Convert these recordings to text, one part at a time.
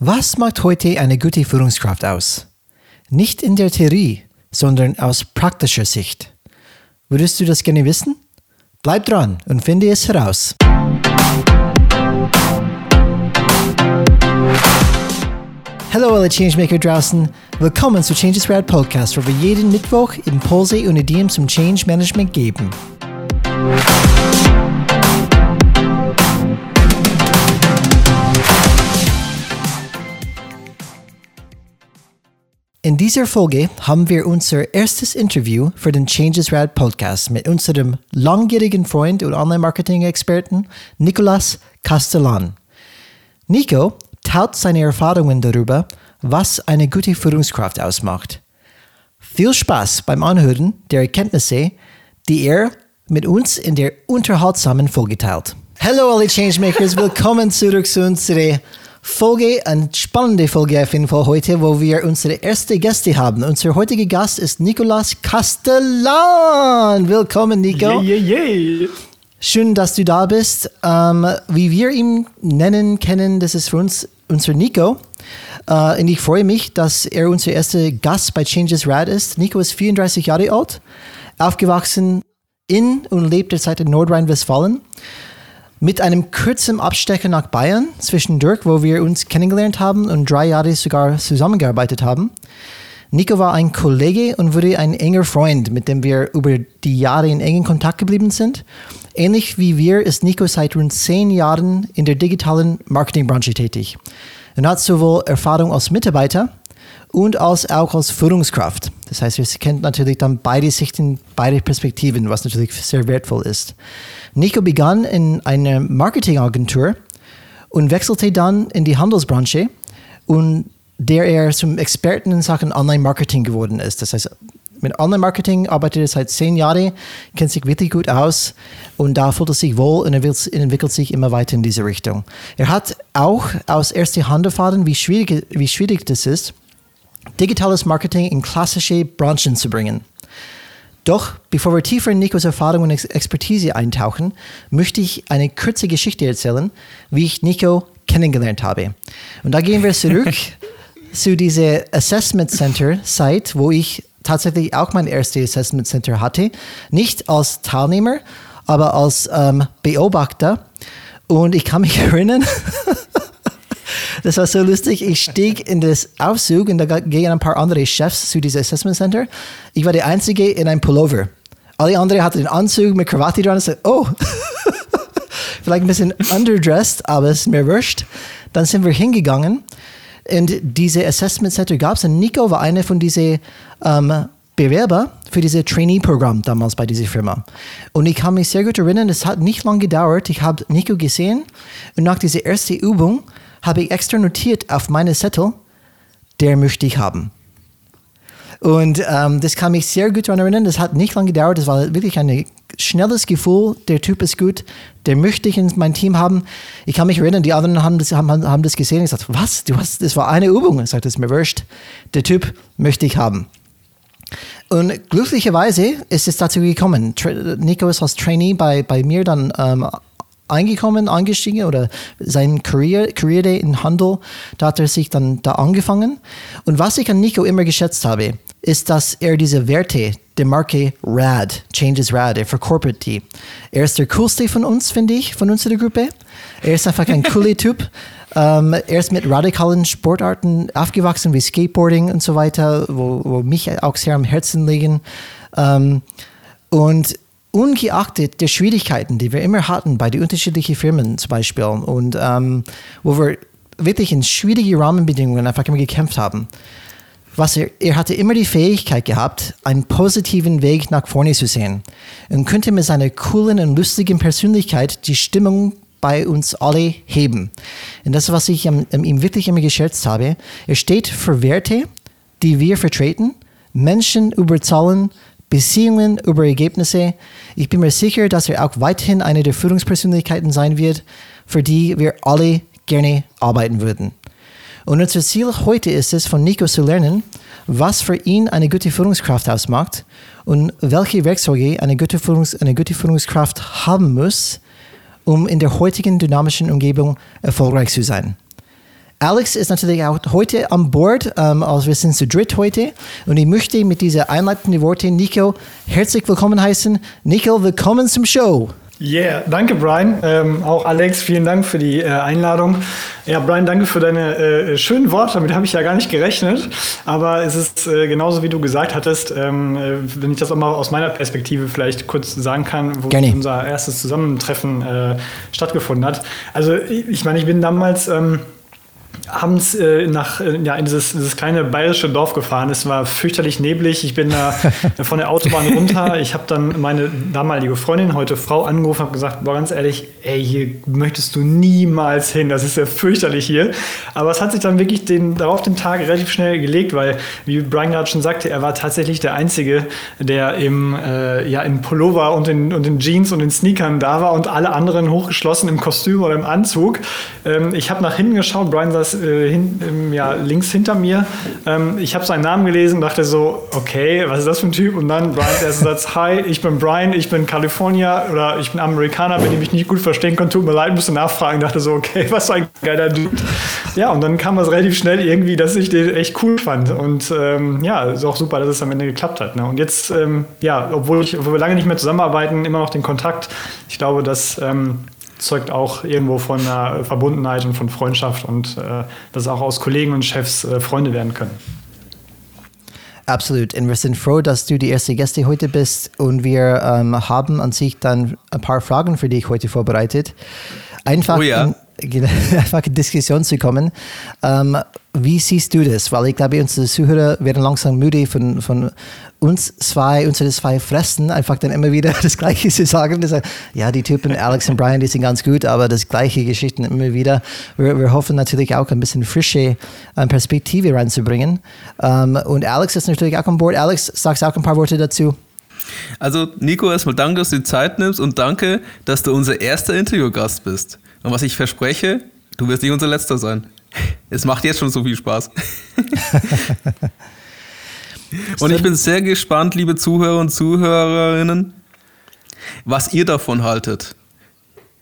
Was macht heute eine gute Führungskraft aus? Nicht in der Theorie, sondern aus praktischer Sicht. Würdest du das gerne wissen? Bleib dran und finde es heraus. Hallo alle Changemaker draußen. Willkommen zu Changes Rad Podcast, wo wir jeden Mittwoch Impulse und Ideen zum Change Management geben. In dieser Folge haben wir unser erstes Interview für den Changes Rad Podcast mit unserem langjährigen Freund und Online-Marketing-Experten Nicolas Castellan. Nico teilt seine Erfahrungen darüber, was eine gute Führungskraft ausmacht. Viel Spaß beim Anhören der Erkenntnisse, die er mit uns in der unterhaltsamen Folge teilt. Hallo alle Changemakers, willkommen zurück zu unserer Folge, eine spannende Folge auf jeden Fall heute, wo wir unsere erste Gäste haben. Unser heutiger Gast ist Nicolas Castellan. Willkommen, Nico. Yeah, yeah, yeah. Schön, dass du da bist. Ähm, wie wir ihn nennen, kennen, das ist für uns unser Nico. Äh, und ich freue mich, dass er unser erster Gast bei Changes Rad ist. Nico ist 34 Jahre alt, aufgewachsen in und lebt derzeit in Nordrhein-Westfalen mit einem kurzen Abstecher nach Bayern zwischendurch, wo wir uns kennengelernt haben und drei Jahre sogar zusammengearbeitet haben. Nico war ein Kollege und wurde ein enger Freund, mit dem wir über die Jahre in engen Kontakt geblieben sind. Ähnlich wie wir ist Nico seit rund zehn Jahren in der digitalen Marketingbranche tätig und hat sowohl Erfahrung als Mitarbeiter und als auch als Führungskraft. Das heißt, wir kennen natürlich dann beide Sichten, beide Perspektiven, was natürlich sehr wertvoll ist. Nico begann in einer Marketingagentur und wechselte dann in die Handelsbranche und der er zum Experten in Sachen Online-Marketing geworden ist. Das heißt, mit Online-Marketing arbeitet er seit zehn Jahren, kennt sich wirklich gut aus und da fühlt er sich wohl und entwickelt sich immer weiter in diese Richtung. Er hat auch aus erster Hand erfahren, wie schwierig, wie schwierig das ist, digitales Marketing in klassische Branchen zu bringen. Doch bevor wir tiefer in Nikos Erfahrung und Expertise eintauchen, möchte ich eine kurze Geschichte erzählen, wie ich Nico kennengelernt habe. Und da gehen wir zurück zu dieser Assessment Center Site, wo ich tatsächlich auch mein erstes Assessment Center hatte. Nicht als Teilnehmer, aber als ähm, Beobachter. Und ich kann mich erinnern, das war so lustig. Ich stieg in das Aufzug und da gehen ein paar andere Chefs zu diesem Assessment Center. Ich war der Einzige in einem Pullover. Alle anderen hatten den Anzug mit Krawatte dran. Ich sagte, oh, vielleicht ein bisschen underdressed, aber es ist mir wurscht. Dann sind wir hingegangen und diese Assessment Center gab es. Und Nico war einer von diesen ähm, Bewerber für dieses Trainee-Programm damals bei dieser Firma. Und ich kann mich sehr gut erinnern, es hat nicht lange gedauert. Ich habe Nico gesehen und nach dieser ersten Übung habe ich extra notiert auf meine Zettel, der möchte ich haben. Und ähm, das kann mich sehr gut daran erinnern. Das hat nicht lange gedauert. Das war wirklich ein schnelles Gefühl. Der Typ ist gut. Der möchte ich in mein Team haben. Ich kann mich erinnern, die anderen haben das, haben, haben das gesehen. Ich sagte, was? Du hast, das war eine Übung. Ich sagte, das ist mir wurscht. Der Typ möchte ich haben. Und glücklicherweise ist es dazu gekommen. Nico ist als Trainee bei, bei mir dann ähm, eingekommen, eingestiegen oder sein Career, Career Day in Handel, da hat er sich dann da angefangen. Und was ich an Nico immer geschätzt habe, ist, dass er diese Werte der Marke RAD, Changes RAD, er verkorpert die. Er ist der coolste von uns, finde ich, von unserer Gruppe. Er ist einfach ein cooler Typ. Ähm, er ist mit radikalen Sportarten aufgewachsen, wie Skateboarding und so weiter, wo, wo mich auch sehr am Herzen liegen. Ähm, und ungeachtet der Schwierigkeiten, die wir immer hatten bei den unterschiedlichen Firmen zum Beispiel und ähm, wo wir wirklich in schwierige Rahmenbedingungen einfach immer gekämpft haben, was er, er hatte immer die Fähigkeit gehabt, einen positiven Weg nach vorne zu sehen und könnte mit seiner coolen und lustigen Persönlichkeit die Stimmung bei uns alle heben. Und das, was ich an ihm wirklich immer geschätzt habe, er steht für Werte, die wir vertreten, Menschen überzahlen, Beziehungen über Ergebnisse. Ich bin mir sicher, dass er auch weiterhin eine der Führungspersönlichkeiten sein wird, für die wir alle gerne arbeiten würden. Und unser Ziel heute ist es, von Nico zu lernen, was für ihn eine gute Führungskraft ausmacht und welche Werkzeuge eine gute, Führungs eine gute Führungskraft haben muss, um in der heutigen dynamischen Umgebung erfolgreich zu sein. Alex ist natürlich auch heute an Bord, ähm, also wir sind zu dritt heute. Und ich möchte mit dieser einleitenden Worte Nico herzlich willkommen heißen. Nico, willkommen zum Show. Yeah, danke Brian. Ähm, auch Alex, vielen Dank für die äh, Einladung. Ja, Brian, danke für deine äh, schönen Worte. Damit habe ich ja gar nicht gerechnet. Aber es ist äh, genauso, wie du gesagt hattest, ähm, äh, wenn ich das auch mal aus meiner Perspektive vielleicht kurz sagen kann, wo Gerne. unser erstes Zusammentreffen äh, stattgefunden hat. Also ich meine, ich bin damals... Ähm, abends äh, nach, äh, ja, in dieses, dieses, kleine bayerische Dorf gefahren. Es war fürchterlich neblig. Ich bin da von der Autobahn runter. Ich habe dann meine damalige Freundin, heute Frau, angerufen und gesagt, boah, ganz ehrlich, ey, hier möchtest du niemals hin. Das ist ja fürchterlich hier. Aber es hat sich dann wirklich den, darauf den Tag relativ schnell gelegt, weil, wie Brian gerade schon sagte, er war tatsächlich der Einzige, der im, äh, ja, im Pullover und in, und in Jeans und in Sneakern da war und alle anderen hochgeschlossen im Kostüm oder im Anzug. Ähm, ich habe nach hinten geschaut, Brian saß äh, hin, ähm, ja, links hinter mir. Ähm, ich habe seinen Namen gelesen, dachte so, okay, was ist das für ein Typ? Und dann Brian, der Satz, hi, ich bin Brian, ich bin Kalifornier oder ich bin Amerikaner, wenn ich mich nicht gut verstehen konnte, tut mir leid, musste nachfragen, dachte so, okay, was für ein geiler Dude. Ja, und dann kam es relativ schnell irgendwie, dass ich den echt cool fand. Und ähm, ja, ist auch super, dass es am Ende geklappt hat. Ne? Und jetzt, ähm, ja, obwohl, ich, obwohl wir lange nicht mehr zusammenarbeiten, immer noch den Kontakt. Ich glaube, dass ähm, zeugt auch irgendwo von einer Verbundenheit und von Freundschaft und äh, dass auch aus Kollegen und Chefs äh, Freunde werden können. Absolut. Und wir sind froh, dass du die erste Gäste heute bist und wir ähm, haben an sich dann ein paar Fragen für dich heute vorbereitet. Einfach, oh ja. In, einfach in Diskussion zu kommen. Ähm, wie siehst du das? Weil ich glaube, unsere Zuhörer werden langsam müde von, von uns zwei, unsere zwei Fressen, einfach dann immer wieder das Gleiche zu sagen. Das, ja, die Typen Alex und Brian, die sind ganz gut, aber das gleiche Geschichten immer wieder. Wir, wir hoffen natürlich auch ein bisschen frische ähm, Perspektive reinzubringen. Ähm, und Alex ist natürlich auch an Bord. Alex, sagst auch ein paar Worte dazu? Also, Nico, erstmal danke, dass du die Zeit nimmst und danke, dass du unser erster Interviewgast bist. Und was ich verspreche, du wirst nicht unser letzter sein. Es macht jetzt schon so viel Spaß. und ich bin sehr gespannt, liebe Zuhörer und Zuhörerinnen, was ihr davon haltet.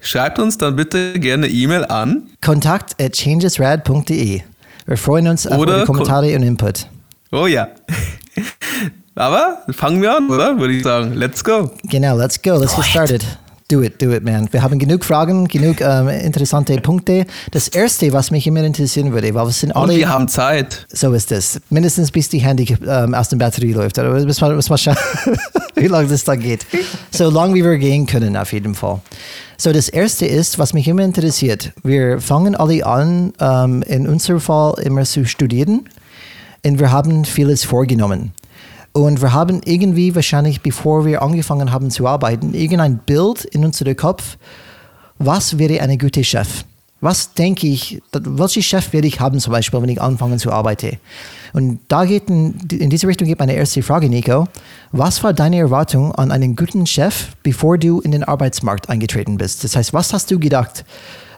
Schreibt uns dann bitte gerne E-Mail an kontakt at changesrad.de. Wir freuen uns auf eure Kommentare und Input. Oh ja. Aber fangen wir an, oder? Würde ich sagen. Let's go. Genau, let's go. Let's get started. Do it, do it, man. Wir haben genug Fragen, genug ähm, interessante Punkte. Das erste, was mich immer interessieren würde, weil wir sind alle. Und wir haben Zeit. So ist es. Mindestens bis die Handy ähm, aus der Batterie läuft. Oder bis mal, bis mal schauen, wie lange das da geht. So lange wie wir gehen können, auf jeden Fall. So, das erste ist, was mich immer interessiert. Wir fangen alle an, ähm, in unserem Fall immer zu studieren. Und wir haben vieles vorgenommen. Und wir haben irgendwie wahrscheinlich, bevor wir angefangen haben zu arbeiten, irgendein Bild in unserem Kopf, was wäre eine gute Chef? Was denke ich, welchen Chef werde ich haben, zum Beispiel, wenn ich anfange zu arbeiten? Und da geht in, in diese Richtung geht meine erste Frage, Nico. Was war deine Erwartung an einen guten Chef, bevor du in den Arbeitsmarkt eingetreten bist? Das heißt, was hast du gedacht?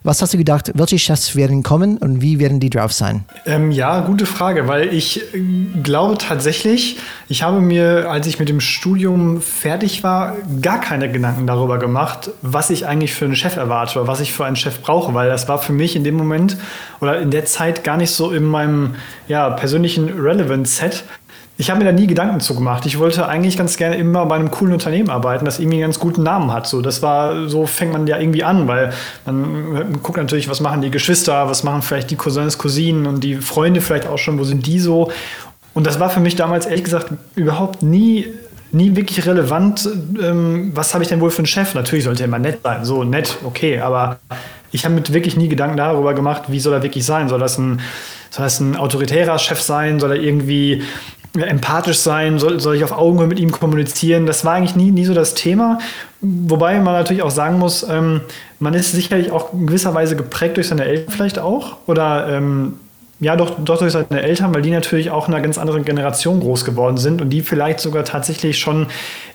Was hast du gedacht, welche Chefs werden kommen und wie werden die drauf sein? Ähm, ja, gute Frage, weil ich äh, glaube tatsächlich, ich habe mir, als ich mit dem Studium fertig war, gar keine Gedanken darüber gemacht, was ich eigentlich für einen Chef erwarte oder was ich für einen Chef brauche, weil das war für mich in dem Moment oder in der Zeit gar nicht so in meinem ja, persönlichen Relevance-Set. Ich habe mir da nie Gedanken zu gemacht. Ich wollte eigentlich ganz gerne immer bei einem coolen Unternehmen arbeiten, das irgendwie einen ganz guten Namen hat. So, das war, so fängt man ja irgendwie an, weil man guckt natürlich, was machen die Geschwister, was machen vielleicht die Cousins, Cousinen und die Freunde vielleicht auch schon, wo sind die so. Und das war für mich damals ehrlich gesagt überhaupt nie nie wirklich relevant, ähm, was habe ich denn wohl für einen Chef? Natürlich sollte er immer nett sein, so nett, okay, aber ich habe mir wirklich nie Gedanken darüber gemacht, wie soll er wirklich sein? Soll das ein, soll das ein autoritärer Chef sein? Soll er irgendwie empathisch sein, soll, soll ich auf Augenhöhe mit ihm kommunizieren. Das war eigentlich nie, nie so das Thema. Wobei man natürlich auch sagen muss, ähm, man ist sicherlich auch in gewisser Weise geprägt durch seine Eltern vielleicht auch. Oder ähm, ja, doch, doch durch seine Eltern, weil die natürlich auch in einer ganz anderen Generation groß geworden sind und die vielleicht sogar tatsächlich schon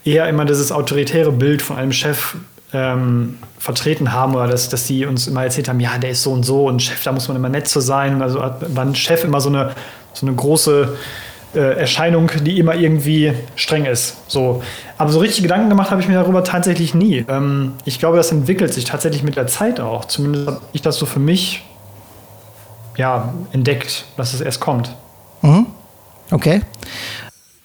eher immer dieses autoritäre Bild von einem Chef ähm, vertreten haben oder dass, dass die uns immer erzählt haben, ja, der ist so und so und Chef, da muss man immer nett zu sein. Also war ein Chef immer so eine, so eine große äh, Erscheinung, die immer irgendwie streng ist. So. Aber so richtig Gedanken gemacht habe ich mir darüber tatsächlich nie. Ähm, ich glaube, das entwickelt sich tatsächlich mit der Zeit auch. Zumindest habe ich das so für mich ja, entdeckt, dass es erst kommt. Mhm. Okay.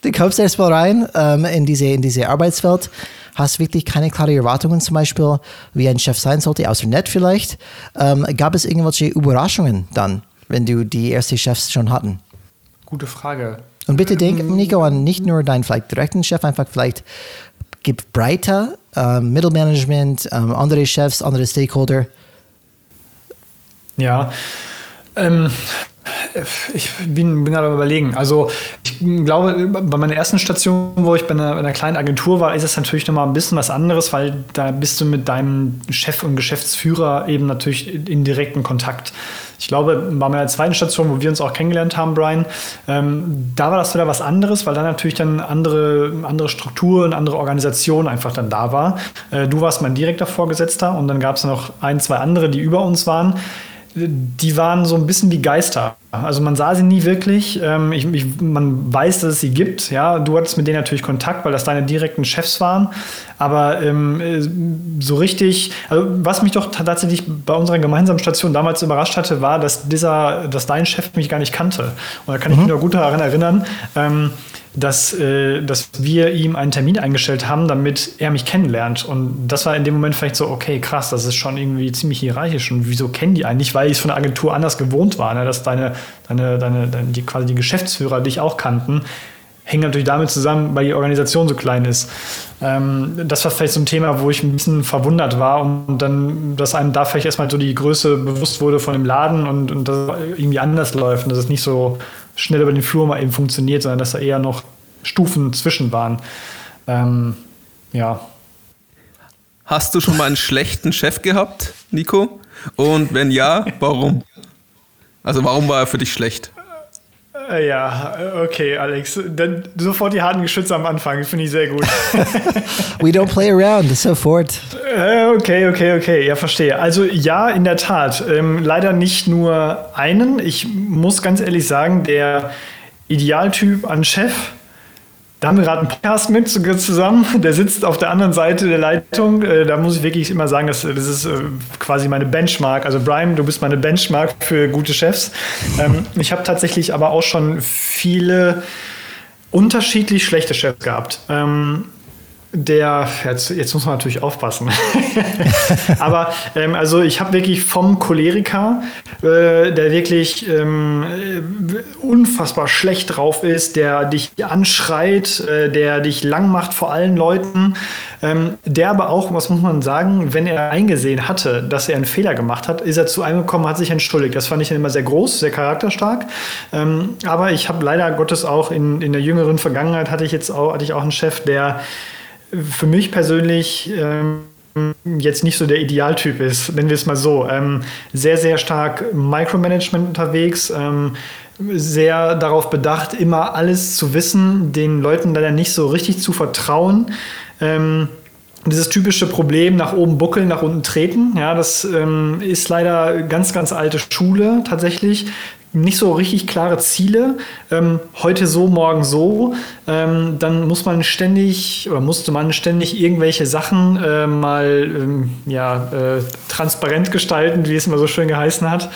Du kommst erstmal rein ähm, in, diese, in diese Arbeitswelt, hast wirklich keine klaren Erwartungen, zum Beispiel, wie ein Chef sein sollte, außer nett vielleicht. Ähm, gab es irgendwelche Überraschungen dann, wenn du die ersten Chefs schon hatten? Gute Frage. Und bitte denk, Nico, an nicht nur deinen vielleicht direkten Chef, einfach vielleicht gib breiter, ähm, Mittelmanagement, ähm, andere Chefs, andere Stakeholder. Ja, ähm, ich bin, bin gerade überlegen. Also ich glaube, bei meiner ersten Station, wo ich bei einer, einer, kleinen Agentur war, ist es natürlich nochmal ein bisschen was anderes, weil da bist du mit deinem Chef und Geschäftsführer eben natürlich in direkten Kontakt. Ich glaube, bei meiner zweiten Station, wo wir uns auch kennengelernt haben, Brian, ähm, da war das wieder was anderes, weil da natürlich dann andere, andere Strukturen, andere Organisationen einfach dann da war. Äh, du warst mein direkter Vorgesetzter und dann gab es noch ein, zwei andere, die über uns waren die waren so ein bisschen wie Geister. Also man sah sie nie wirklich. Ähm, ich, ich, man weiß, dass es sie gibt. Ja, du hattest mit denen natürlich Kontakt, weil das deine direkten Chefs waren. Aber ähm, äh, so richtig, also was mich doch tatsächlich bei unserer gemeinsamen Station damals überrascht hatte, war, dass dieser, dass dein Chef mich gar nicht kannte. Und da kann mhm. ich mich noch gut daran erinnern. Ähm, dass, äh, dass wir ihm einen Termin eingestellt haben, damit er mich kennenlernt. Und das war in dem Moment vielleicht so, okay, krass, das ist schon irgendwie ziemlich hierarchisch. Und wieso kennen die eigentlich? Weil ich es von der Agentur anders gewohnt war, ne? dass deine, deine, deine, deine die, quasi die Geschäftsführer dich auch kannten. Hängt natürlich damit zusammen, weil die Organisation so klein ist. Ähm, das war vielleicht so ein Thema, wo ich ein bisschen verwundert war und dann, dass einem da vielleicht erstmal so die Größe bewusst wurde von dem Laden und, und dass irgendwie anders läuft und dass es nicht so schnell über den Flur mal eben funktioniert, sondern dass da eher noch Stufen zwischen waren. Ähm, ja. Hast du schon mal einen schlechten Chef gehabt, Nico? Und wenn ja, warum? Also warum war er für dich schlecht? Äh, ja, okay, Alex. Dann sofort die harten Geschütze am Anfang, finde ich sehr gut. We don't play around, sofort. Äh, okay, okay, okay, ja, verstehe. Also ja, in der Tat. Ähm, leider nicht nur einen. Ich muss ganz ehrlich sagen, der Idealtyp an Chef da haben wir gerade einen Podcast mit zusammen. Der sitzt auf der anderen Seite der Leitung. Äh, da muss ich wirklich immer sagen, dass, das ist äh, quasi meine Benchmark. Also Brian, du bist meine Benchmark für gute Chefs. Ähm, ich habe tatsächlich aber auch schon viele unterschiedlich schlechte Chefs gehabt. Ähm, der, jetzt, jetzt, muss man natürlich aufpassen. Aber ähm, also ich habe wirklich vom Choleriker, äh, der wirklich ähm, unfassbar schlecht drauf ist, der dich anschreit, äh, der dich lang macht vor allen Leuten, ähm, der aber auch, was muss man sagen, wenn er eingesehen hatte, dass er einen Fehler gemacht hat, ist er zu einem gekommen, hat sich entschuldigt. Das fand ich dann immer sehr groß, sehr charakterstark. Ähm, aber ich habe leider Gottes auch in, in der jüngeren Vergangenheit hatte ich jetzt auch, hatte ich auch einen Chef, der für mich persönlich ähm, jetzt nicht so der Idealtyp ist, nennen wir es mal so. Ähm, sehr, sehr stark Micromanagement unterwegs, ähm, sehr darauf bedacht, immer alles zu wissen, den Leuten leider nicht so richtig zu vertrauen. Ähm, dieses typische Problem nach oben buckeln, nach unten treten, ja, das ähm, ist leider ganz, ganz alte Schule tatsächlich nicht so richtig klare Ziele, ähm, heute so, morgen so, ähm, dann muss man ständig oder musste man ständig irgendwelche Sachen äh, mal ähm, ja, äh, transparent gestalten, wie es immer so schön geheißen hat.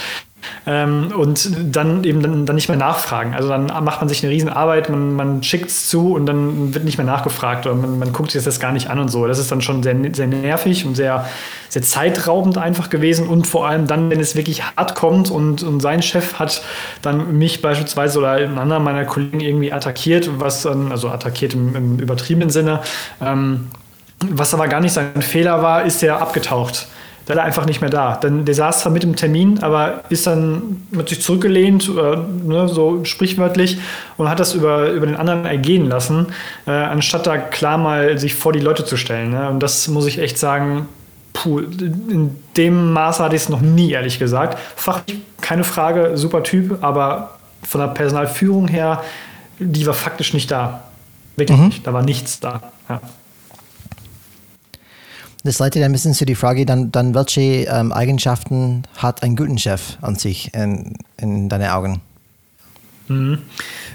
Ähm, und dann eben dann, dann, nicht mehr nachfragen. Also dann macht man sich eine Riesenarbeit, man, man schickt es zu und dann wird nicht mehr nachgefragt oder man, man, guckt sich das gar nicht an und so. Das ist dann schon sehr, sehr nervig und sehr, sehr zeitraubend einfach gewesen und vor allem dann, wenn es wirklich hart kommt und, und sein Chef hat dann mich beispielsweise oder einen anderen meiner Kollegen irgendwie attackiert, was dann, also attackiert im, im übertriebenen Sinne, ähm, was aber gar nicht sein Fehler war, ist er abgetaucht da er einfach nicht mehr da. Dann, der saß zwar mit im Termin, aber ist dann mit sich zurückgelehnt, äh, ne, so sprichwörtlich, und hat das über, über den anderen ergehen lassen, äh, anstatt da klar mal sich vor die Leute zu stellen. Ne? Und das muss ich echt sagen, puh, in dem Maße hatte ich es noch nie, ehrlich gesagt. Fachlich keine Frage, super Typ, aber von der Personalführung her, die war faktisch nicht da. Wirklich mhm. nicht, da war nichts da. Ja. Das leitet ein bisschen zu die Frage, dann, dann welche ähm, Eigenschaften hat ein guter Chef an sich in, in deinen Augen? Mhm.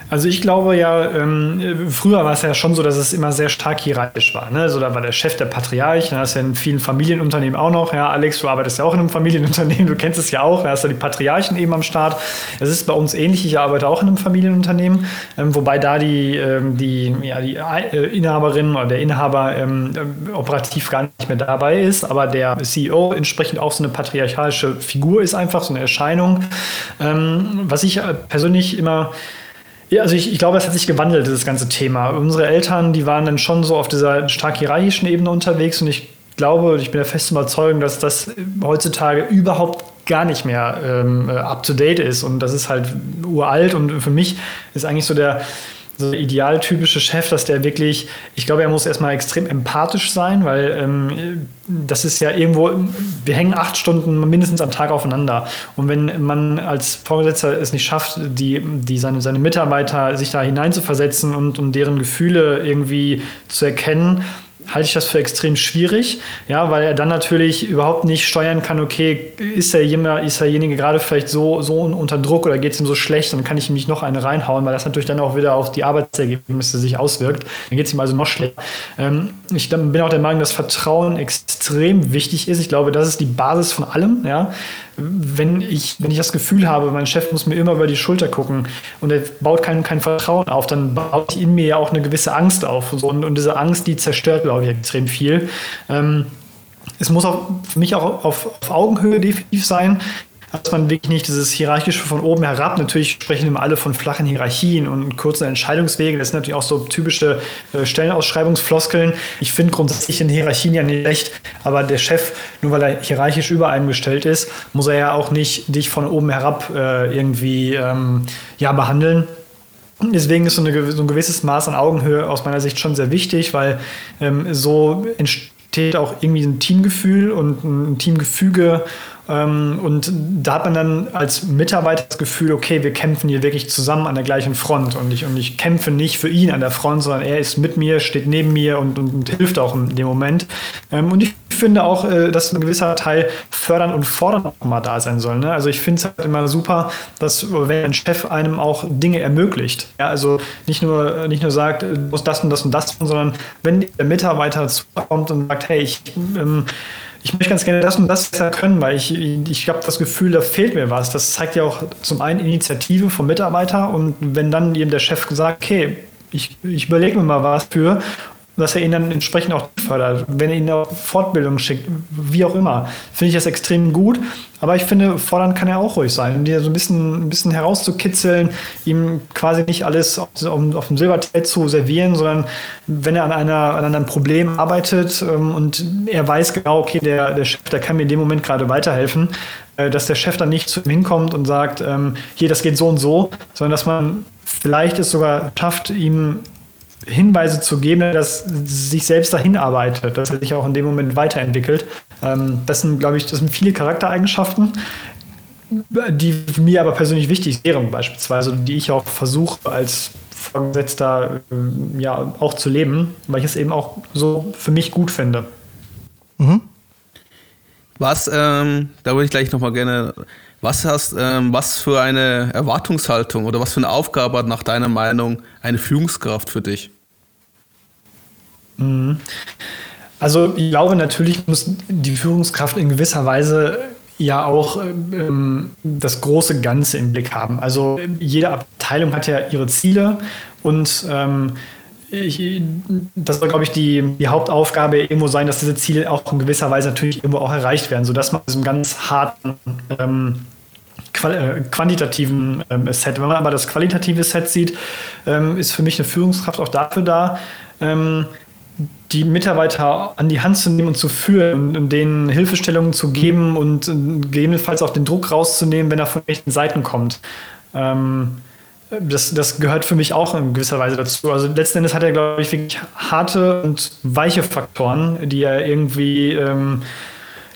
Also ich glaube ja, ähm, früher war es ja schon so, dass es immer sehr stark hierarchisch war. Ne? Also da war der Chef der Patriarch, dann du ja in vielen Familienunternehmen auch noch. Ja, Alex, du arbeitest ja auch in einem Familienunternehmen, du kennst es ja auch, da hast du die Patriarchen eben am Start. Es ist bei uns ähnlich, ich arbeite auch in einem Familienunternehmen, ähm, wobei da die, ähm, die, ja, die äh, Inhaberin oder der Inhaber ähm, äh, operativ gar nicht mehr dabei ist, aber der CEO entsprechend auch so eine patriarchalische Figur ist einfach, so eine Erscheinung. Ähm, was ich äh, persönlich immer ja, also ich, ich glaube, es hat sich gewandelt, dieses ganze Thema. Unsere Eltern, die waren dann schon so auf dieser stark hierarchischen Ebene unterwegs und ich glaube, ich bin der festen Überzeugung, dass das heutzutage überhaupt gar nicht mehr ähm, up to date ist und das ist halt uralt und für mich ist eigentlich so der so der idealtypische Chef, dass der wirklich, ich glaube, er muss erstmal extrem empathisch sein, weil ähm, das ist ja irgendwo, wir hängen acht Stunden mindestens am Tag aufeinander. Und wenn man als Vorgesetzter es nicht schafft, die, die seine, seine Mitarbeiter sich da hineinzuversetzen und, und deren Gefühle irgendwie zu erkennen, halte ich das für extrem schwierig, ja, weil er dann natürlich überhaupt nicht steuern kann, okay, ist der jemand, ist derjenige gerade vielleicht so, so unter Druck oder geht es ihm so schlecht, dann kann ich ihm nicht noch eine reinhauen, weil das natürlich dann auch wieder auf die Arbeitsergebnisse sich auswirkt. Dann geht es ihm also noch schlechter. Ähm, ich bin auch der Meinung, dass Vertrauen extrem wichtig ist. Ich glaube, das ist die Basis von allem, ja wenn ich, wenn ich das Gefühl habe, mein Chef muss mir immer über die Schulter gucken und er baut kein, kein Vertrauen auf, dann baut in mir ja auch eine gewisse Angst auf. Und, und diese Angst, die zerstört, glaube ich, extrem viel. Ähm, es muss auch für mich auch auf, auf Augenhöhe definitiv sein dass man wirklich nicht dieses hierarchische von oben herab, natürlich sprechen immer alle von flachen Hierarchien und kurzen Entscheidungswegen, das sind natürlich auch so typische äh, Stellenausschreibungsfloskeln. Ich finde grundsätzlich in Hierarchien ja nicht recht, aber der Chef, nur weil er hierarchisch über einem gestellt ist, muss er ja auch nicht dich von oben herab äh, irgendwie ähm, ja, behandeln. Deswegen ist so, eine, so, ein gewisses Maß an Augenhöhe aus meiner Sicht schon sehr wichtig, weil ähm, so entsteht auch irgendwie ein Teamgefühl und ein Teamgefüge und da hat man dann als Mitarbeiter das Gefühl, okay, wir kämpfen hier wirklich zusammen an der gleichen Front. Und ich, und ich kämpfe nicht für ihn an der Front, sondern er ist mit mir, steht neben mir und, und, und hilft auch in dem Moment. Ähm, und ich finde auch, äh, dass ein gewisser Teil fördern und fordern auch mal da sein soll. Ne? Also ich finde es halt immer super, dass wenn ein Chef einem auch Dinge ermöglicht. Ja, also nicht nur, nicht nur sagt, du musst das und das und das, sondern wenn der Mitarbeiter zukommt und sagt, hey, ich ähm, ich möchte ganz gerne das und das besser können, weil ich, ich habe das Gefühl, da fehlt mir was. Das zeigt ja auch zum einen Initiative vom Mitarbeiter und wenn dann eben der Chef sagt, okay, ich, ich überlege mir mal was für dass er ihn dann entsprechend auch fördert, wenn er ihn auf Fortbildung schickt, wie auch immer, finde ich das extrem gut. Aber ich finde, fordern kann er auch ruhig sein, um dir so ein bisschen, ein bisschen herauszukitzeln, ihm quasi nicht alles auf, auf dem Silbertablett zu servieren, sondern wenn er an, einer, an einem Problem arbeitet ähm, und er weiß genau, okay, der, der Chef, der kann mir in dem Moment gerade weiterhelfen, äh, dass der Chef dann nicht zu ihm hinkommt und sagt, ähm, hier, das geht so und so, sondern dass man vielleicht es sogar schafft, ihm Hinweise zu geben, dass sich selbst dahin arbeitet, dass er sich auch in dem Moment weiterentwickelt. Ähm, das sind, glaube ich, das sind viele Charaktereigenschaften, die mir aber persönlich wichtig wären, beispielsweise, die ich auch versuche als Vorgesetzter äh, ja auch zu leben, weil ich es eben auch so für mich gut finde. Mhm. Was, ähm, da würde ich gleich nochmal gerne, was hast, ähm, was für eine Erwartungshaltung oder was für eine Aufgabe hat nach deiner Meinung eine Führungskraft für dich? Mhm. Also ich glaube, natürlich muss die Führungskraft in gewisser Weise ja auch ähm, das große Ganze im Blick haben. Also jede Abteilung hat ja ihre Ziele und ähm, ich, das soll, glaube ich, die, die Hauptaufgabe irgendwo sein, dass diese Ziele auch in gewisser Weise natürlich irgendwo auch erreicht werden, sodass man diesem ganz harten ähm, äh, quantitativen ähm, Set. Wenn man aber das qualitative Set sieht, ähm, ist für mich eine Führungskraft auch dafür da, ähm, die Mitarbeiter an die Hand zu nehmen und zu führen und, denen Hilfestellungen zu geben und gegebenenfalls auch den Druck rauszunehmen, wenn er von rechten Seiten kommt. Ähm, das, das gehört für mich auch in gewisser Weise dazu. Also letzten Endes hat er, glaube ich, wirklich harte und weiche Faktoren, die er irgendwie ähm,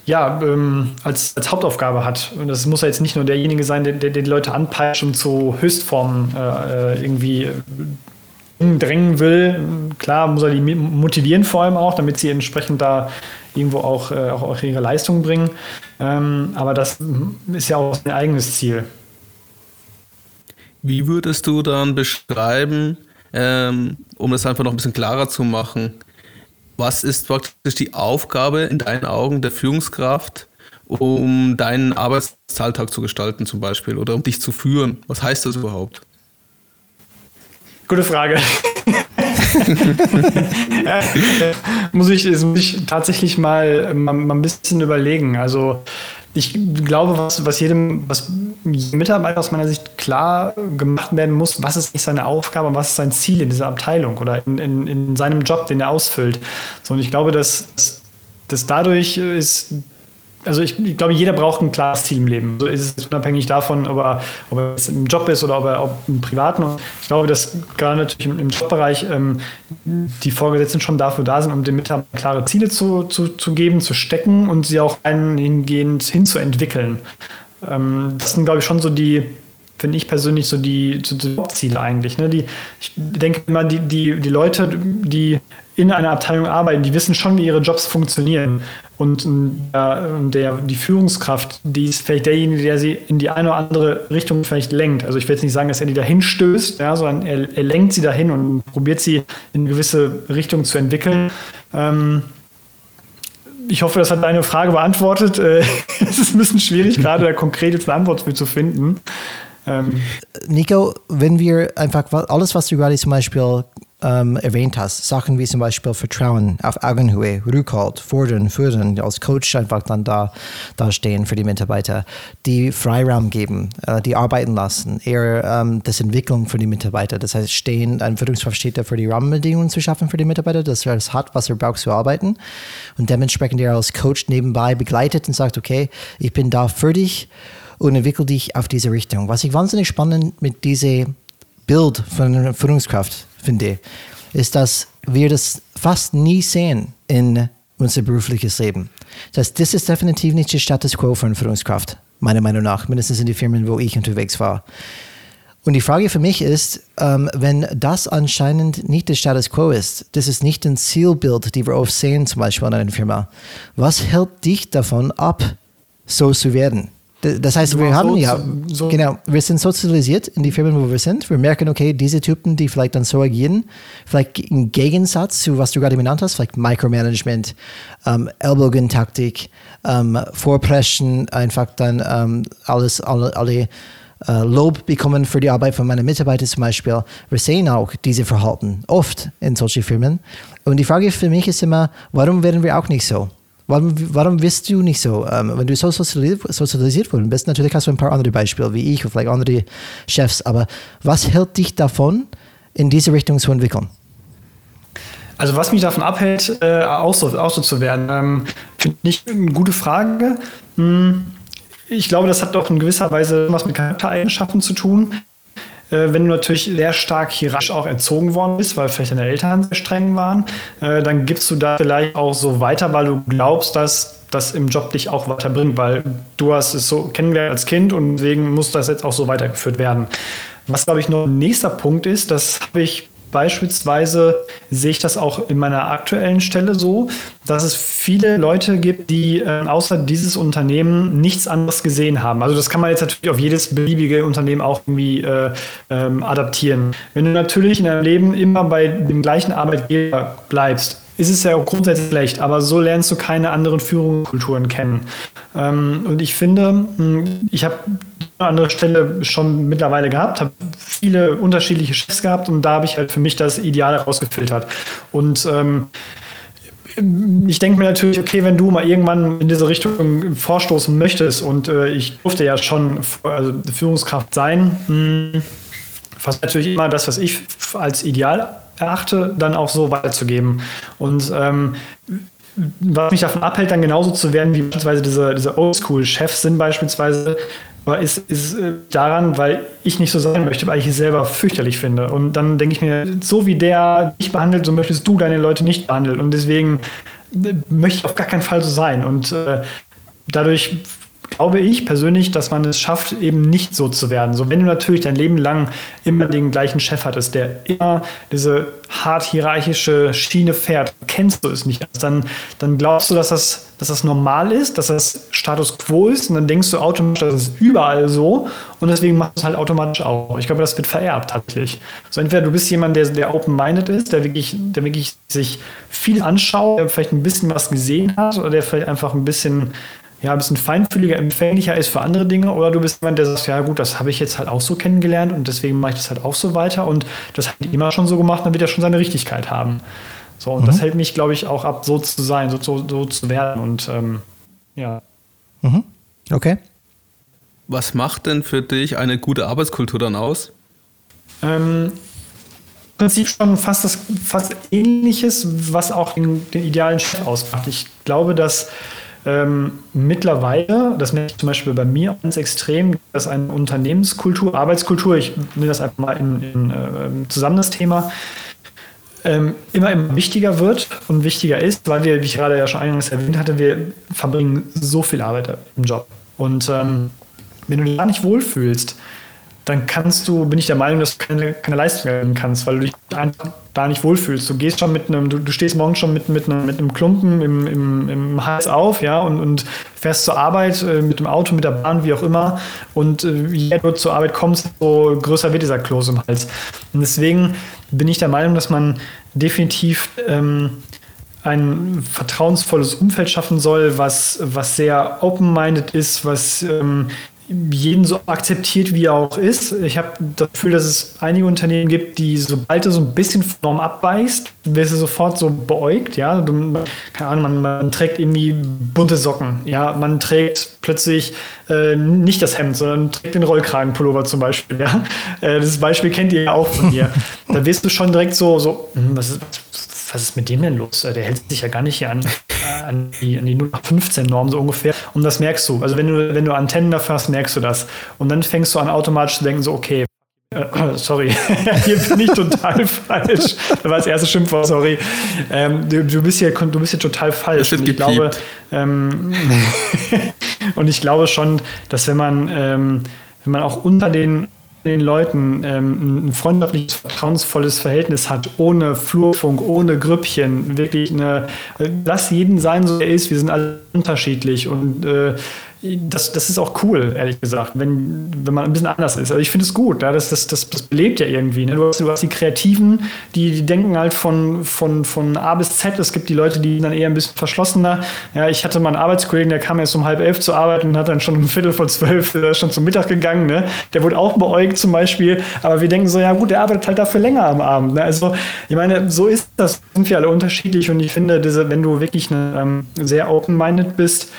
ja, ähm, als, als Hauptaufgabe hat. Und das muss ja jetzt nicht nur derjenige sein, der, der die Leute anpeitscht und zu Höchstformen äh, äh irgendwie drängen will. Klar muss er die motivieren vor allem auch, damit sie entsprechend da irgendwo auch, äh, auch, ihre Leistung bringen. Ähm, aber das ist ja auch ein eigenes Ziel. Wie würdest du dann beschreiben, ähm, um das einfach noch ein bisschen klarer zu machen, was ist praktisch die Aufgabe in deinen Augen der Führungskraft, um deinen Arbeitsalltag zu gestalten zum Beispiel oder um dich zu führen? Was heißt das überhaupt? Gute Frage. muss, ich, muss ich tatsächlich mal, mal, mal ein bisschen überlegen. Also ich glaube, was, was jedem, was jedem Mitarbeiter aus meiner Sicht klar gemacht werden muss, was ist nicht seine Aufgabe, was ist sein Ziel in dieser Abteilung oder in, in, in seinem Job, den er ausfüllt. So, und ich glaube, dass, dass dadurch ist also ich, ich, glaube, jeder braucht ein klares Ziel im Leben. So ist es unabhängig davon, ob er, ob er im Job ist oder ob er ob im Privaten. Und ich glaube, dass gerade natürlich im, im Jobbereich ähm, die Vorgesetzten schon dafür da sind, um den Mitarbeitern klare Ziele zu, zu, zu geben, zu stecken und sie auch hingehend hinzuentwickeln. Ähm, das sind, glaube ich, schon so die, finde ich persönlich, so die, so die Ziele eigentlich. Ne? Die, ich denke immer, die, die, die Leute, die in einer Abteilung arbeiten, die wissen schon, wie ihre Jobs funktionieren. Und der, der, die Führungskraft, die ist vielleicht derjenige, der sie in die eine oder andere Richtung vielleicht lenkt. Also ich will jetzt nicht sagen, dass er die dahin stößt, ja, sondern er, er lenkt sie dahin und probiert sie in eine gewisse Richtung zu entwickeln. Ähm, ich hoffe, das hat deine Frage beantwortet. Äh, es ist ein bisschen schwierig, gerade da konkret jetzt eine Antwort für zu finden. Ähm, Nico, wenn wir einfach alles, was du gerade zum Beispiel ähm, erwähnt hast. Sachen wie zum Beispiel Vertrauen auf Augenhöhe, Rückhalt, fordern, fördern, als Coach einfach dann da, da stehen für die Mitarbeiter, die Freiraum geben, äh, die arbeiten lassen, eher ähm, das Entwicklung für die Mitarbeiter. Das heißt, stehen, ein Führungskraft steht da für die Rahmenbedingungen zu schaffen für die Mitarbeiter, dass er das hat, was er braucht zu arbeiten und dementsprechend er als Coach nebenbei begleitet und sagt, okay, ich bin da für dich und entwickle dich auf diese Richtung. Was ich wahnsinnig spannend mit diesem Bild von einer Führungskraft finde, ist, dass wir das fast nie sehen in unser berufliches Leben. Das heißt, das ist definitiv nicht der Status quo für eine Führungskraft, meiner Meinung nach, mindestens in den Firmen, wo ich unterwegs war. Und die Frage für mich ist, ähm, wenn das anscheinend nicht der Status quo ist, das ist nicht ein Zielbild, die wir oft sehen, zum Beispiel in einer Firma, was hält dich davon ab, so zu werden? Das heißt, wir haben so, ja, so. genau, wir sind sozialisiert in die Firmen, wo wir sind. Wir merken, okay, diese Typen, die vielleicht dann so agieren, vielleicht im Gegensatz zu was du gerade genannt hast, vielleicht Micromanagement, ähm, Ellbogentaktik, ähm, Vorpreschen, einfach dann ähm, alles, alle, alle äh, Lob bekommen für die Arbeit von meinen Mitarbeitern zum Beispiel. Wir sehen auch diese Verhalten oft in solchen Firmen. Und die Frage für mich ist immer, warum werden wir auch nicht so? Warum, warum bist du nicht so? Ähm, wenn du so sozialisiert, sozialisiert worden bist, natürlich hast du ein paar andere Beispiele, wie ich oder vielleicht andere Chefs, aber was hält dich davon, in diese Richtung zu entwickeln? Also was mich davon abhält, äh, auch, so, auch so zu werden, ähm, finde ich eine gute Frage. Hm, ich glaube, das hat doch in gewisser Weise was mit Charaktereigenschaften zu tun. Äh, wenn du natürlich sehr stark hierarchisch auch erzogen worden bist, weil vielleicht deine Eltern sehr streng waren, äh, dann gibst du da vielleicht auch so weiter, weil du glaubst, dass das im Job dich auch weiterbringt, weil du hast es so kennengelernt als Kind und deswegen muss das jetzt auch so weitergeführt werden. Was, glaube ich, noch ein nächster Punkt ist, das habe ich Beispielsweise sehe ich das auch in meiner aktuellen Stelle so, dass es viele Leute gibt, die äh, außer dieses Unternehmen nichts anderes gesehen haben. Also das kann man jetzt natürlich auf jedes beliebige Unternehmen auch irgendwie äh, ähm, adaptieren. Wenn du natürlich in deinem Leben immer bei dem gleichen Arbeitgeber bleibst, ist es ja auch grundsätzlich schlecht, aber so lernst du keine anderen Führungskulturen kennen. Ähm, und ich finde, hm, ich habe andere Stelle schon mittlerweile gehabt, habe viele unterschiedliche Chefs gehabt und da habe ich halt für mich das Ideale rausgefiltert. Und ähm, ich denke mir natürlich, okay, wenn du mal irgendwann in diese Richtung vorstoßen möchtest und äh, ich durfte ja schon also Führungskraft sein, mh, fast natürlich immer das, was ich als Ideal erachte, dann auch so weiterzugeben. Und ähm, was mich davon abhält, dann genauso zu werden wie beispielsweise diese, diese Oldschool-Chefs sind beispielsweise, ist, ist äh, daran, weil ich nicht so sein möchte, weil ich es selber fürchterlich finde. Und dann denke ich mir, so wie der dich behandelt, so möchtest du deine Leute nicht behandeln. Und deswegen äh, möchte ich auf gar keinen Fall so sein. Und äh, dadurch glaube ich persönlich, dass man es schafft, eben nicht so zu werden. So, wenn du natürlich dein Leben lang immer den gleichen Chef hattest, der immer diese hart hierarchische Schiene fährt, kennst du es nicht, dann, dann glaubst du, dass das, dass das normal ist, dass das Status quo ist und dann denkst du automatisch, das ist überall so und deswegen machst du es halt automatisch auch. Ich glaube, das wird vererbt tatsächlich. So entweder du bist jemand, der, der open-minded ist, der wirklich, der wirklich sich viel anschaut, der vielleicht ein bisschen was gesehen hat oder der vielleicht einfach ein bisschen ja, ein bisschen feinfühliger, empfänglicher ist für andere Dinge, oder du bist jemand, der sagt, ja gut, das habe ich jetzt halt auch so kennengelernt und deswegen mache ich das halt auch so weiter und das hat die immer schon so gemacht, dann wird er schon seine Richtigkeit haben. So, und mhm. das hält mich, glaube ich, auch ab, so zu sein, so, so, so zu werden und ähm, ja. Mhm. Okay. Was macht denn für dich eine gute Arbeitskultur dann aus? Ähm, im Prinzip schon fast das fast ähnliches, was auch den, den idealen Chef ausmacht. Ich glaube, dass ähm, mittlerweile, das merke ich zum Beispiel bei mir ganz extrem, dass eine Unternehmenskultur, Arbeitskultur, ich nehme das einfach mal in, in, äh, zusammen das Thema, ähm, immer, immer wichtiger wird und wichtiger ist, weil wir, wie ich gerade ja schon eingangs erwähnt hatte, wir verbringen so viel Arbeit im Job. Und ähm, wenn du dich da nicht wohlfühlst, dann kannst du, bin ich der Meinung, dass du keine, keine Leistung erhöhen kannst, weil du dich einfach da nicht wohlfühlst. Du gehst schon mit einem, du, du stehst morgens schon mit, mit, einem, mit einem Klumpen im, im, im Hals auf, ja, und, und fährst zur Arbeit äh, mit dem Auto, mit der Bahn, wie auch immer. Und äh, je du zur Arbeit kommst, so größer wird dieser Kloß im Hals. Und deswegen bin ich der Meinung, dass man definitiv ähm, ein vertrauensvolles Umfeld schaffen soll, was, was sehr open-minded ist, was ähm, jeden so akzeptiert, wie er auch ist. Ich habe das Gefühl, dass es einige Unternehmen gibt, die sobald du so ein bisschen von Norm abbeißt, wirst du sofort so beäugt. Ja, du, keine Ahnung, man, man, trägt irgendwie bunte Socken. Ja, man trägt plötzlich äh, nicht das Hemd, sondern trägt den Rollkragenpullover zum Beispiel. Ja, äh, das Beispiel kennt ihr ja auch von mir. da wirst du schon direkt so, so hm, was ist, was ist mit dem denn los? Der hält sich ja gar nicht hier an, an die, an die 0815-Norm so ungefähr. Und das merkst du. Also wenn du, wenn du Antennen dafür hast, merkst du das. Und dann fängst du an automatisch zu denken, so, okay, äh, sorry, hier bin ich total falsch. Das war das erste Schimpfwort, sorry. Ähm, du, du, bist hier, du bist hier total falsch. Und ich glaube, ähm, und ich glaube schon, dass wenn man, ähm, wenn man auch unter den den Leuten ähm, ein freundschaftliches, vertrauensvolles Verhältnis hat, ohne Flurfunk, ohne Grüppchen, wirklich eine, äh, lass jeden sein, so er ist, wir sind alle unterschiedlich und äh, das, das ist auch cool, ehrlich gesagt, wenn, wenn man ein bisschen anders ist. Also ich finde es gut, ja, das, das, das, das belebt ja irgendwie. Ne? Du, hast, du hast die Kreativen, die, die denken halt von, von, von A bis Z. Es gibt die Leute, die dann eher ein bisschen verschlossener. Ja, ich hatte mal einen Arbeitskollegen, der kam erst um halb elf zur Arbeit und hat dann schon um Viertel vor zwölf äh, schon zum Mittag gegangen. Ne? Der wurde auch beäugt zum Beispiel. Aber wir denken so, ja gut, der arbeitet halt dafür länger am Abend. Ne? Also ich meine, so ist das. Sind wir alle unterschiedlich und ich finde, diese, wenn du wirklich eine, ähm, sehr open-minded bist,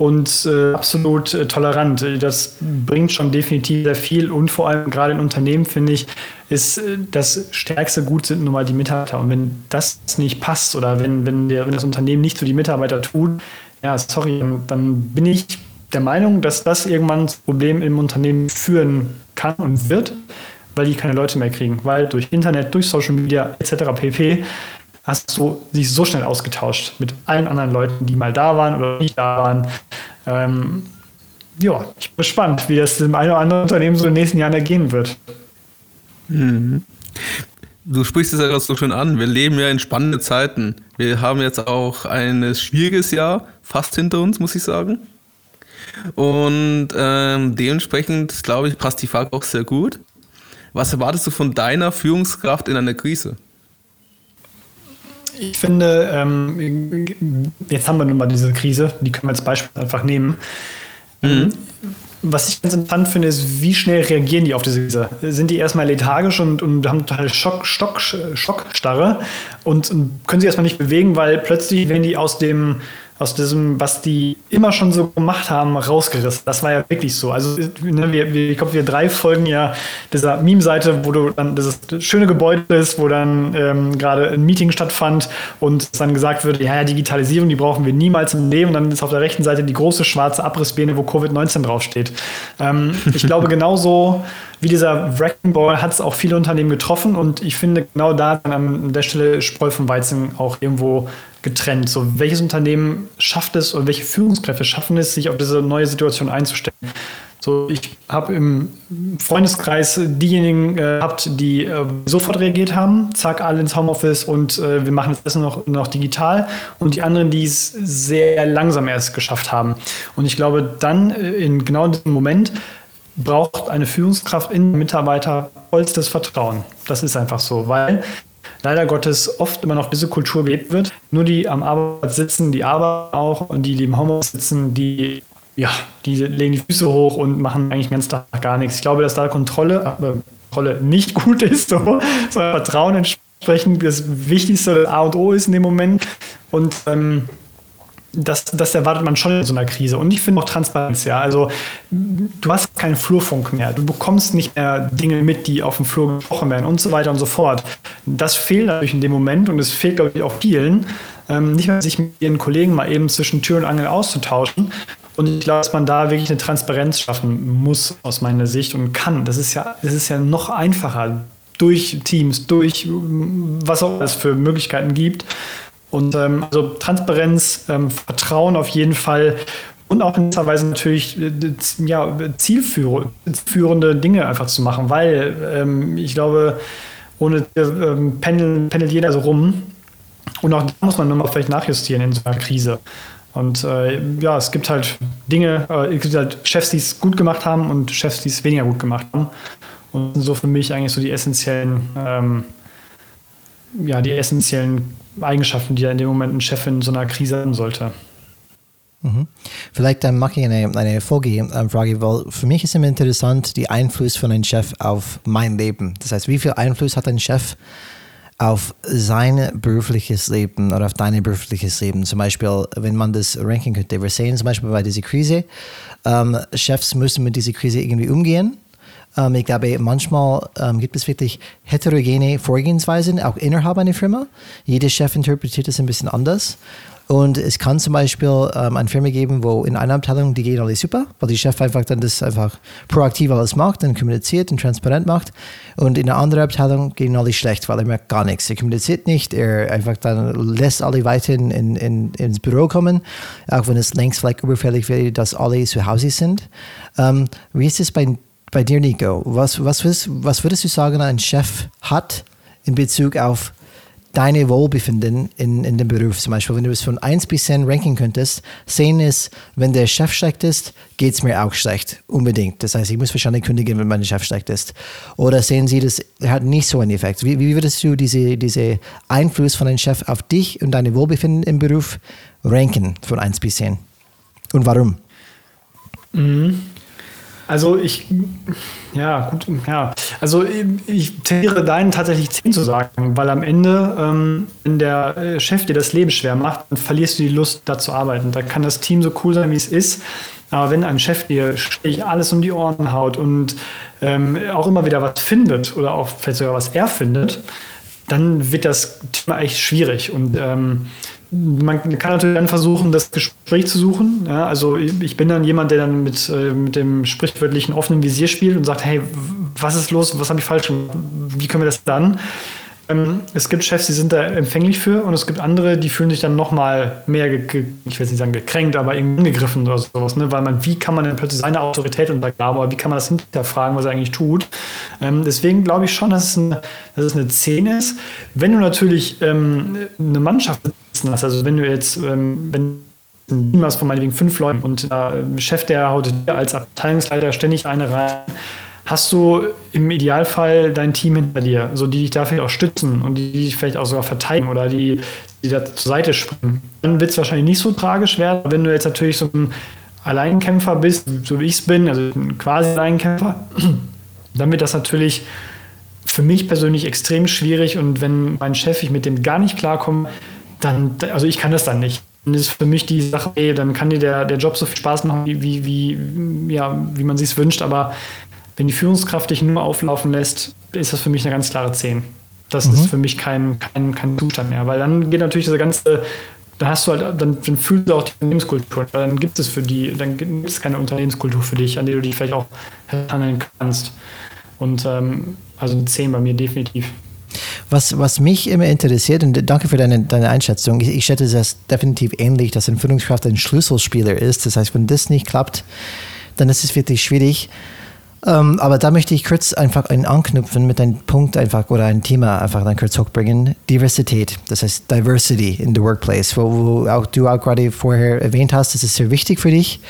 und äh, absolut äh, tolerant. Das bringt schon definitiv sehr viel und vor allem gerade in Unternehmen, finde ich, ist äh, das stärkste Gut sind nun mal die Mitarbeiter. Und wenn das nicht passt oder wenn, wenn, der, wenn das Unternehmen nicht für die Mitarbeiter tut, ja, sorry, dann bin ich der Meinung, dass das irgendwann das Problem im Unternehmen führen kann und wird, weil die keine Leute mehr kriegen. Weil durch Internet, durch Social Media etc. pp hast du sich so schnell ausgetauscht mit allen anderen Leuten, die mal da waren oder nicht da waren. Ähm, ja, ich bin gespannt, wie das dem einen oder anderen Unternehmen so in den nächsten Jahren ergehen wird. Mhm. Du sprichst es ja gerade so schön an. Wir leben ja in spannenden Zeiten. Wir haben jetzt auch ein schwieriges Jahr fast hinter uns, muss ich sagen. Und ähm, dementsprechend, glaube ich, passt die Frage auch sehr gut. Was erwartest du von deiner Führungskraft in einer Krise? Ich finde, ähm, jetzt haben wir nun mal diese Krise, die können wir als Beispiel einfach nehmen. Mhm. Was ich ganz interessant finde, ist, wie schnell reagieren die auf diese Krise? Sind die erstmal lethargisch und, und haben total Schock, Stock, Schockstarre und, und können sich erstmal nicht bewegen, weil plötzlich, wenn die aus dem aus diesem, was die immer schon so gemacht haben, rausgerissen. Das war ja wirklich so. Also, ne, wir, wir, ich glaube, wir drei folgen ja dieser Meme-Seite, wo du dann dieses schöne Gebäude ist, wo dann ähm, gerade ein Meeting stattfand und dann gesagt wird, ja, ja, Digitalisierung, die brauchen wir niemals im Leben. Und dann ist auf der rechten Seite die große schwarze Abrissbirne, wo Covid-19 draufsteht. Ähm, ich glaube, genauso wie dieser Wrecking Ball hat es auch viele Unternehmen getroffen und ich finde genau da dann an der Stelle Spreu vom Weizen auch irgendwo getrennt. So, welches Unternehmen schafft es oder welche Führungskräfte schaffen es, sich auf diese neue Situation einzustellen? So, ich habe im Freundeskreis diejenigen gehabt, äh, die äh, sofort reagiert haben, zack, alle ins Homeoffice und äh, wir machen das noch, noch digital und die anderen, die es sehr langsam erst geschafft haben. Und ich glaube, dann äh, in genau diesem Moment braucht eine Führungskraft in Mitarbeiter vollstes Vertrauen. Das ist einfach so, weil leider Gottes oft immer noch diese Kultur gelebt wird. Nur die am Arbeit sitzen, die arbeiten auch und die, die im Homeoffice sitzen, die ja, die legen die Füße hoch und machen eigentlich den ganzen Tag gar nichts. Ich glaube, dass da Kontrolle, äh, Kontrolle nicht gut ist, so, sondern Vertrauen entsprechend das Wichtigste, A und O ist in dem Moment. Und ähm, das, das erwartet man schon in so einer Krise. Und ich finde auch Transparenz, ja. Also du hast keinen Flurfunk mehr. Du bekommst nicht mehr Dinge mit, die auf dem Flur gesprochen werden und so weiter und so fort. Das fehlt natürlich in dem Moment und es fehlt, glaube ich, auch vielen, ähm, nicht mehr sich mit ihren Kollegen mal eben zwischen Tür und Angel auszutauschen. Und ich glaube, dass man da wirklich eine Transparenz schaffen muss, aus meiner Sicht, und kann. Das ist ja, das ist ja noch einfacher durch Teams, durch was auch es für Möglichkeiten gibt. Und ähm, also Transparenz, ähm, Vertrauen auf jeden Fall und auch in gewisser Weise natürlich äh, ja, zielführende Dinge einfach zu machen, weil ähm, ich glaube, ohne ähm, pendelt, pendelt jeder so rum. Und auch da muss man nochmal vielleicht nachjustieren in so einer Krise. Und äh, ja, es gibt halt Dinge, äh, es gibt halt Chefs, die es gut gemacht haben und Chefs, die es weniger gut gemacht haben. Und so für mich eigentlich so die essentiellen, ähm, ja, die essentiellen Eigenschaften, die ja in dem Moment ein Chef in so einer Krise haben sollte. Mhm. Vielleicht ähm, mache ich eine, eine Folgefrage, weil für mich ist immer interessant, die Einfluss von einem Chef auf mein Leben. Das heißt, wie viel Einfluss hat ein Chef auf sein berufliches Leben oder auf dein berufliches Leben? Zum Beispiel, wenn man das ranken könnte. Wir sehen zum Beispiel bei dieser Krise, ähm, Chefs müssen mit dieser Krise irgendwie umgehen ähm, ich glaube, manchmal ähm, gibt es wirklich heterogene Vorgehensweisen, auch innerhalb einer Firma. Jeder Chef interpretiert das ein bisschen anders. Und es kann zum Beispiel ähm, eine Firma geben, wo in einer Abteilung die gehen alle super, weil die Chef einfach dann das einfach proaktiv alles macht und kommuniziert und transparent macht. Und in einer anderen Abteilung gehen alle schlecht, weil er merkt gar nichts. Er kommuniziert nicht, er einfach dann lässt alle weiter in, in, ins Büro kommen, auch wenn es längst vielleicht überfällig wäre, dass alle zu Hause sind. Ähm, wie ist es bei bei dir, Nico, was, was, was würdest du sagen, ein Chef hat in Bezug auf deine Wohlbefinden in, in dem Beruf? Zum Beispiel, wenn du es von 1 bis 10 ranken könntest, sehen ist, wenn der Chef schlecht ist, geht es mir auch schlecht. Unbedingt. Das heißt, ich muss wahrscheinlich kündigen, wenn mein Chef schlecht ist. Oder sehen Sie, das hat nicht so einen Effekt. Wie, wie würdest du diese, diese Einfluss von einem Chef auf dich und deine Wohlbefinden im Beruf ranken von 1 bis 10? Und warum? Mhm. Also ich, ja, gut, ja. Also ich tendiere deinen tatsächlich 10 zu sagen, weil am Ende, ähm, wenn der äh, Chef dir das Leben schwer macht, dann verlierst du die Lust, da zu arbeiten. Da kann das Team so cool sein, wie es ist. Aber wenn ein Chef dir ständig alles um die Ohren haut und ähm, auch immer wieder was findet oder auch vielleicht sogar was er findet, dann wird das Thema echt schwierig. Und ähm, man kann natürlich dann versuchen, das Gespräch zu suchen. Ja, also ich bin dann jemand, der dann mit, äh, mit dem sprichwörtlichen offenen Visier spielt und sagt, hey, was ist los, was habe ich falsch gemacht, wie können wir das dann? Ähm, es gibt Chefs, die sind da empfänglich für und es gibt andere, die fühlen sich dann nochmal mehr, ich will nicht sagen gekränkt, aber irgendwie angegriffen oder sowas, ne? weil man, wie kann man denn plötzlich seine Autorität untergraben oder wie kann man das hinterfragen, was er eigentlich tut. Ähm, deswegen glaube ich schon, dass es, eine, dass es eine 10 ist. Wenn du natürlich ähm, eine Mannschaft sitzen hast, also wenn du jetzt, ähm, wenn ein Team hast von meinetwegen fünf Leuten und der Chef, der haut dir als Abteilungsleiter ständig eine rein, hast du im Idealfall dein Team hinter dir, so die dich da vielleicht auch stützen und die dich vielleicht auch sogar verteidigen oder die, die da zur Seite springen. Dann wird es wahrscheinlich nicht so tragisch werden, wenn du jetzt natürlich so ein Alleinkämpfer bist, so wie ich es bin, also quasi Alleinkämpfer, dann wird das natürlich für mich persönlich extrem schwierig und wenn mein Chef, ich mit dem gar nicht klarkomme, dann, also ich kann das dann nicht. Und das ist für mich die Sache, ey, dann kann dir der, der Job so viel Spaß machen, wie, wie, wie, ja, wie man sich wünscht, aber wenn die Führungskraft dich nur auflaufen lässt, ist das für mich eine ganz klare 10. Das mhm. ist für mich kein, kein, kein Zustand mehr, weil dann geht natürlich das ganze, dann hast du halt, dann, dann fühlst du auch die Unternehmenskultur, weil dann gibt es für die, dann gibt es keine Unternehmenskultur für dich, an die du dich vielleicht auch handeln kannst. Und ähm, also eine 10 bei mir definitiv. Was, was mich immer interessiert, und danke für deine, deine Einschätzung, ich, ich schätze das definitiv ähnlich, dass eine Führungskraft ein Schlüsselspieler ist. Das heißt, wenn das nicht klappt, dann ist es wirklich schwierig. Ähm, aber da möchte ich kurz einfach einen anknüpfen mit einem Punkt einfach oder ein Thema einfach dann kurz hochbringen. Diversität, das heißt Diversity in the Workplace, wo, wo auch du auch gerade vorher erwähnt hast, das ist sehr wichtig für dich,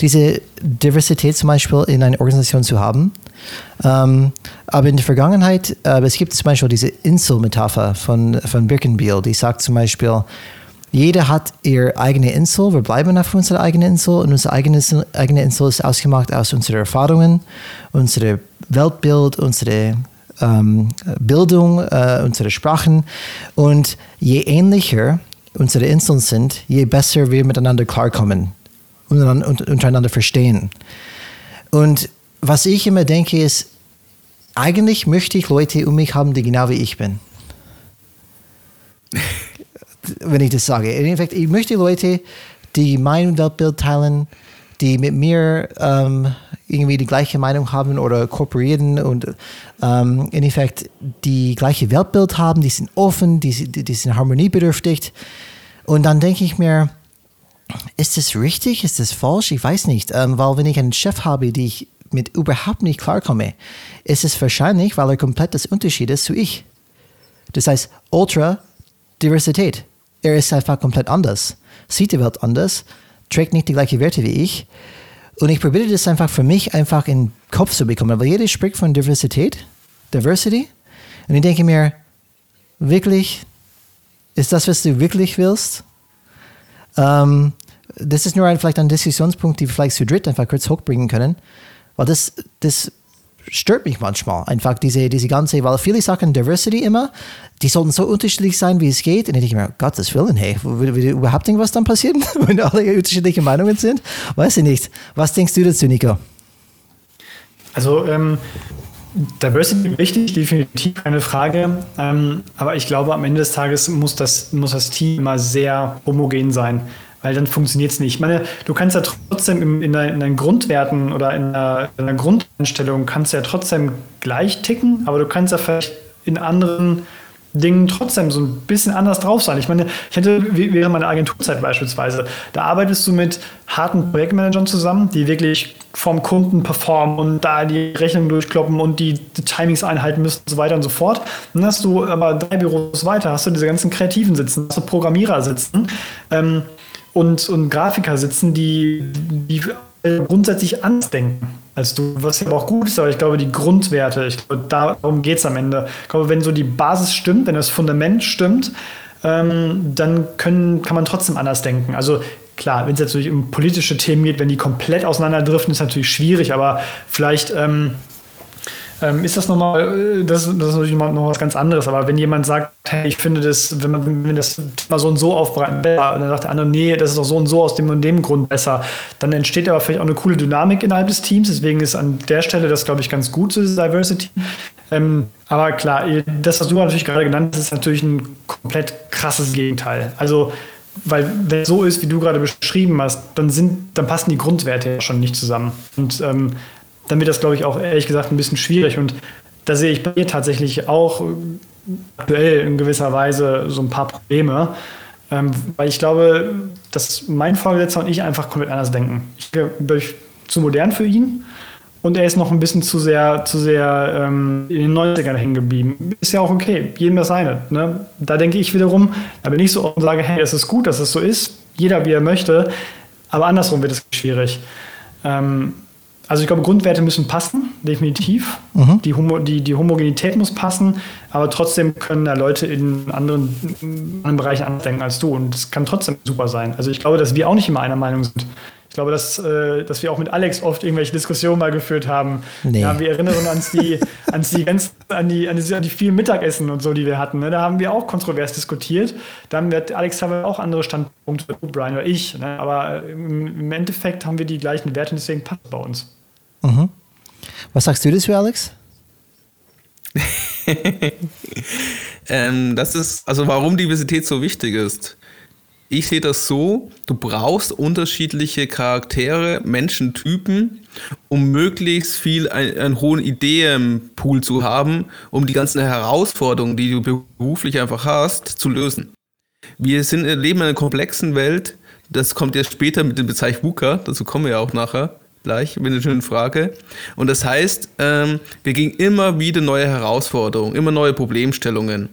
diese Diversität zum Beispiel in einer Organisation zu haben. Ähm, aber in der Vergangenheit, äh, es gibt zum Beispiel diese Insel-Metapher von, von Birkenbiel, die sagt zum Beispiel, jeder hat ihre eigene Insel, wir bleiben auf unserer eigenen Insel und unsere eigene, eigene Insel ist ausgemacht aus unseren Erfahrungen, unserem Weltbild, unsere ähm, Bildung, äh, unsere Sprachen und je ähnlicher unsere Inseln sind, je besser wir miteinander klarkommen und untereinander verstehen. Und was ich immer denke, ist, eigentlich möchte ich Leute um mich haben, die genau wie ich bin. Wenn ich das sage. In Effekt, ich möchte Leute, die mein Weltbild teilen, die mit mir ähm, irgendwie die gleiche Meinung haben oder kooperieren und ähm, in Effekt die gleiche Weltbild haben, die sind offen, die, die, die sind harmoniebedürftig. Und dann denke ich mir, ist das richtig? Ist das falsch? Ich weiß nicht. Ähm, weil wenn ich einen Chef habe, die ich mit überhaupt nicht klarkomme, ist es wahrscheinlich, weil er komplett das Unterschied ist zu ich. Das heißt, Ultra-Diversität. Er ist einfach komplett anders, sieht die Welt anders, trägt nicht die gleichen Werte wie ich. Und ich probiere das einfach für mich einfach in den Kopf zu bekommen, weil jeder spricht von Diversität, Diversity. Und ich denke mir, wirklich, ist das, was du wirklich willst? Ähm, das ist nur ein, vielleicht ein Diskussionspunkt, die wir vielleicht zu dritt einfach kurz hochbringen können, weil das, das stört mich manchmal. Einfach diese, diese ganze, weil viele Sachen Diversity immer, die sollten so unterschiedlich sein, wie es geht. Und ich denke mir, Gottes Willen, hey, würde, würde überhaupt irgendwas dann passieren, wenn alle unterschiedliche Meinungen sind? Weiß ich nicht. Was denkst du dazu, Nico? Also, ähm, Diversity wichtig, definitiv keine Frage. Ähm, aber ich glaube, am Ende des Tages muss das, muss das Team immer sehr homogen sein, weil dann funktioniert es nicht. Ich meine, du kannst ja trotzdem in, in, deinen, in deinen Grundwerten oder in einer, in einer Grundeinstellung kannst du ja trotzdem gleich ticken, aber du kannst ja vielleicht in anderen Dingen trotzdem so ein bisschen anders drauf sein. Ich meine, ich hätte während meiner Agenturzeit beispielsweise, da arbeitest du mit harten Projektmanagern zusammen, die wirklich vom Kunden performen und da die Rechnung durchkloppen und die, die Timings einhalten müssen und so weiter und so fort. Dann hast du aber drei Büros weiter, hast du diese ganzen Kreativen sitzen, hast du Programmierer sitzen ähm, und, und Grafiker sitzen, die, die grundsätzlich anders denken als du, was aber auch gut ist, aber ich glaube, die Grundwerte, ich glaube, darum geht es am Ende. Ich glaube, wenn so die Basis stimmt, wenn das Fundament stimmt, ähm, dann können, kann man trotzdem anders denken. Also klar, wenn es natürlich um politische Themen geht, wenn die komplett auseinanderdriften, ist natürlich schwierig, aber vielleicht ähm, ähm, ist das nochmal, äh, das, das ist natürlich noch, was ganz anderes. Aber wenn jemand sagt, hey, ich finde das, wenn man wenn das Thema so und so aufbereiten besser, und dann sagt der andere, nee, das ist doch so und so aus dem und dem Grund besser, dann entsteht aber vielleicht auch eine coole Dynamik innerhalb des Teams. Deswegen ist an der Stelle das, glaube ich, ganz gut, so Diversity. Ähm, aber klar, das, was du natürlich gerade genannt hast, ist natürlich ein komplett krasses Gegenteil. Also, weil wenn es so ist, wie du gerade beschrieben hast, dann sind, dann passen die Grundwerte ja schon nicht zusammen. Und ähm, dann wird das, glaube ich, auch ehrlich gesagt ein bisschen schwierig. Und da sehe ich bei mir tatsächlich auch aktuell in gewisser Weise so ein paar Probleme. Ähm, weil ich glaube, dass mein Vorgesetzter und ich einfach komplett anders denken. Ich bin zu modern für ihn und er ist noch ein bisschen zu sehr, zu sehr ähm, in den 90ern hängen geblieben. Ist ja auch okay, jedem das seine. Ne? Da denke ich wiederum, da bin ich so und sage, hey, es ist gut, dass es so ist, jeder wie er möchte, aber andersrum wird es schwierig. Ähm, also ich glaube, Grundwerte müssen passen, definitiv. Mhm. Die, Homo, die, die Homogenität muss passen, aber trotzdem können da Leute in anderen, in anderen Bereichen anders denken als du. Und das kann trotzdem super sein. Also ich glaube, dass wir auch nicht immer einer Meinung sind. Ich glaube, dass, äh, dass wir auch mit Alex oft irgendwelche Diskussionen mal geführt haben. Nee. Ja, wir erinnern uns an die, an die, ganz, an die, an die, an die vielen Mittagessen und so, die wir hatten. Ne? Da haben wir auch kontrovers diskutiert. Dann wird Alex haben auch andere Standpunkte, Brian oder ich. Ne? Aber äh, im Endeffekt haben wir die gleichen Werte und deswegen passt es bei uns. Mhm. Was sagst du dazu, Alex? ähm, das ist, also warum Diversität so wichtig ist. Ich sehe das so, du brauchst unterschiedliche Charaktere, Menschentypen, um möglichst viel ein, einen hohen Ideenpool zu haben, um die ganzen Herausforderungen, die du beruflich einfach hast, zu lösen. Wir sind, leben in einer komplexen Welt, das kommt jetzt später mit dem Bezeichnung VUCA, dazu kommen wir ja auch nachher gleich mit einer schönen Frage. Und das heißt, ähm, wir gehen immer wieder neue Herausforderungen, immer neue Problemstellungen.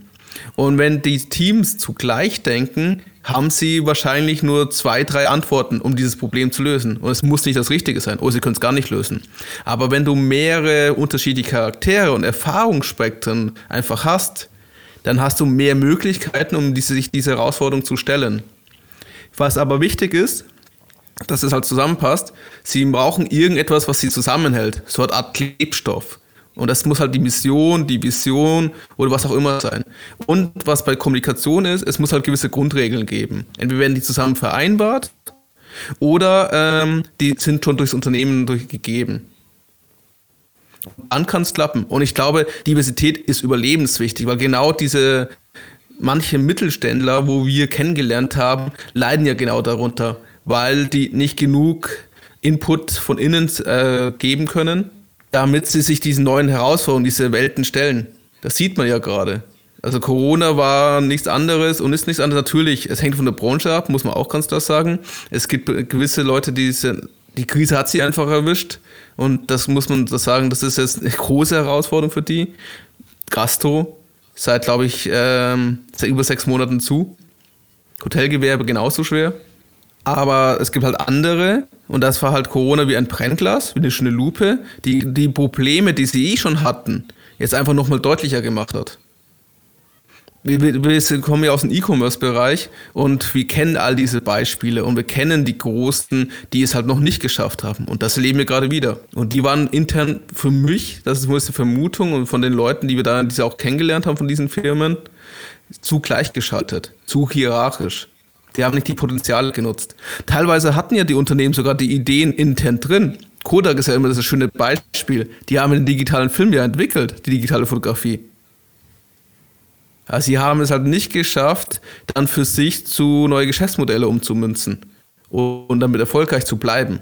Und wenn die Teams zugleich denken, haben sie wahrscheinlich nur zwei, drei Antworten, um dieses Problem zu lösen. Und es muss nicht das Richtige sein, oder sie können es gar nicht lösen. Aber wenn du mehrere unterschiedliche Charaktere und Erfahrungsspektren einfach hast, dann hast du mehr Möglichkeiten, um diese, sich diese Herausforderung zu stellen. Was aber wichtig ist, dass es halt zusammenpasst, sie brauchen irgendetwas, was sie zusammenhält. So eine Art Klebstoff. Und das muss halt die Mission, die Vision oder was auch immer sein. Und was bei Kommunikation ist, es muss halt gewisse Grundregeln geben. Entweder werden die zusammen vereinbart oder ähm, die sind schon durchs Unternehmen durchgegeben. Dann kann es klappen. Und ich glaube, Diversität ist überlebenswichtig, weil genau diese manche Mittelständler, wo wir kennengelernt haben, leiden ja genau darunter, weil die nicht genug Input von innen äh, geben können damit sie sich diesen neuen Herausforderungen, diese Welten stellen. Das sieht man ja gerade. Also Corona war nichts anderes und ist nichts anderes. Natürlich, es hängt von der Branche ab, muss man auch ganz klar sagen. Es gibt gewisse Leute, die die Krise hat sie einfach erwischt und das muss man das sagen, das ist jetzt eine große Herausforderung für die. Gastro seit, glaube ich, ähm, seit über sechs Monaten zu. Hotelgewerbe genauso schwer. Aber es gibt halt andere, und das war halt Corona wie ein Brennglas, wie eine schöne Lupe, die die Probleme, die sie eh schon hatten, jetzt einfach nochmal deutlicher gemacht hat. Wir, wir, kommen ja aus dem E-Commerce-Bereich und wir kennen all diese Beispiele und wir kennen die Großen, die es halt noch nicht geschafft haben. Und das erleben wir gerade wieder. Und die waren intern für mich, das ist nur eine Vermutung und von den Leuten, die wir da, die sie auch kennengelernt haben von diesen Firmen, zu gleichgeschaltet, zu hierarchisch. Die haben nicht die Potenziale genutzt. Teilweise hatten ja die Unternehmen sogar die Ideen intern drin. Kodak ist ja immer das schöne Beispiel. Die haben den digitalen Film ja entwickelt, die digitale Fotografie. Also sie haben es halt nicht geschafft, dann für sich zu neue Geschäftsmodelle umzumünzen und damit erfolgreich zu bleiben.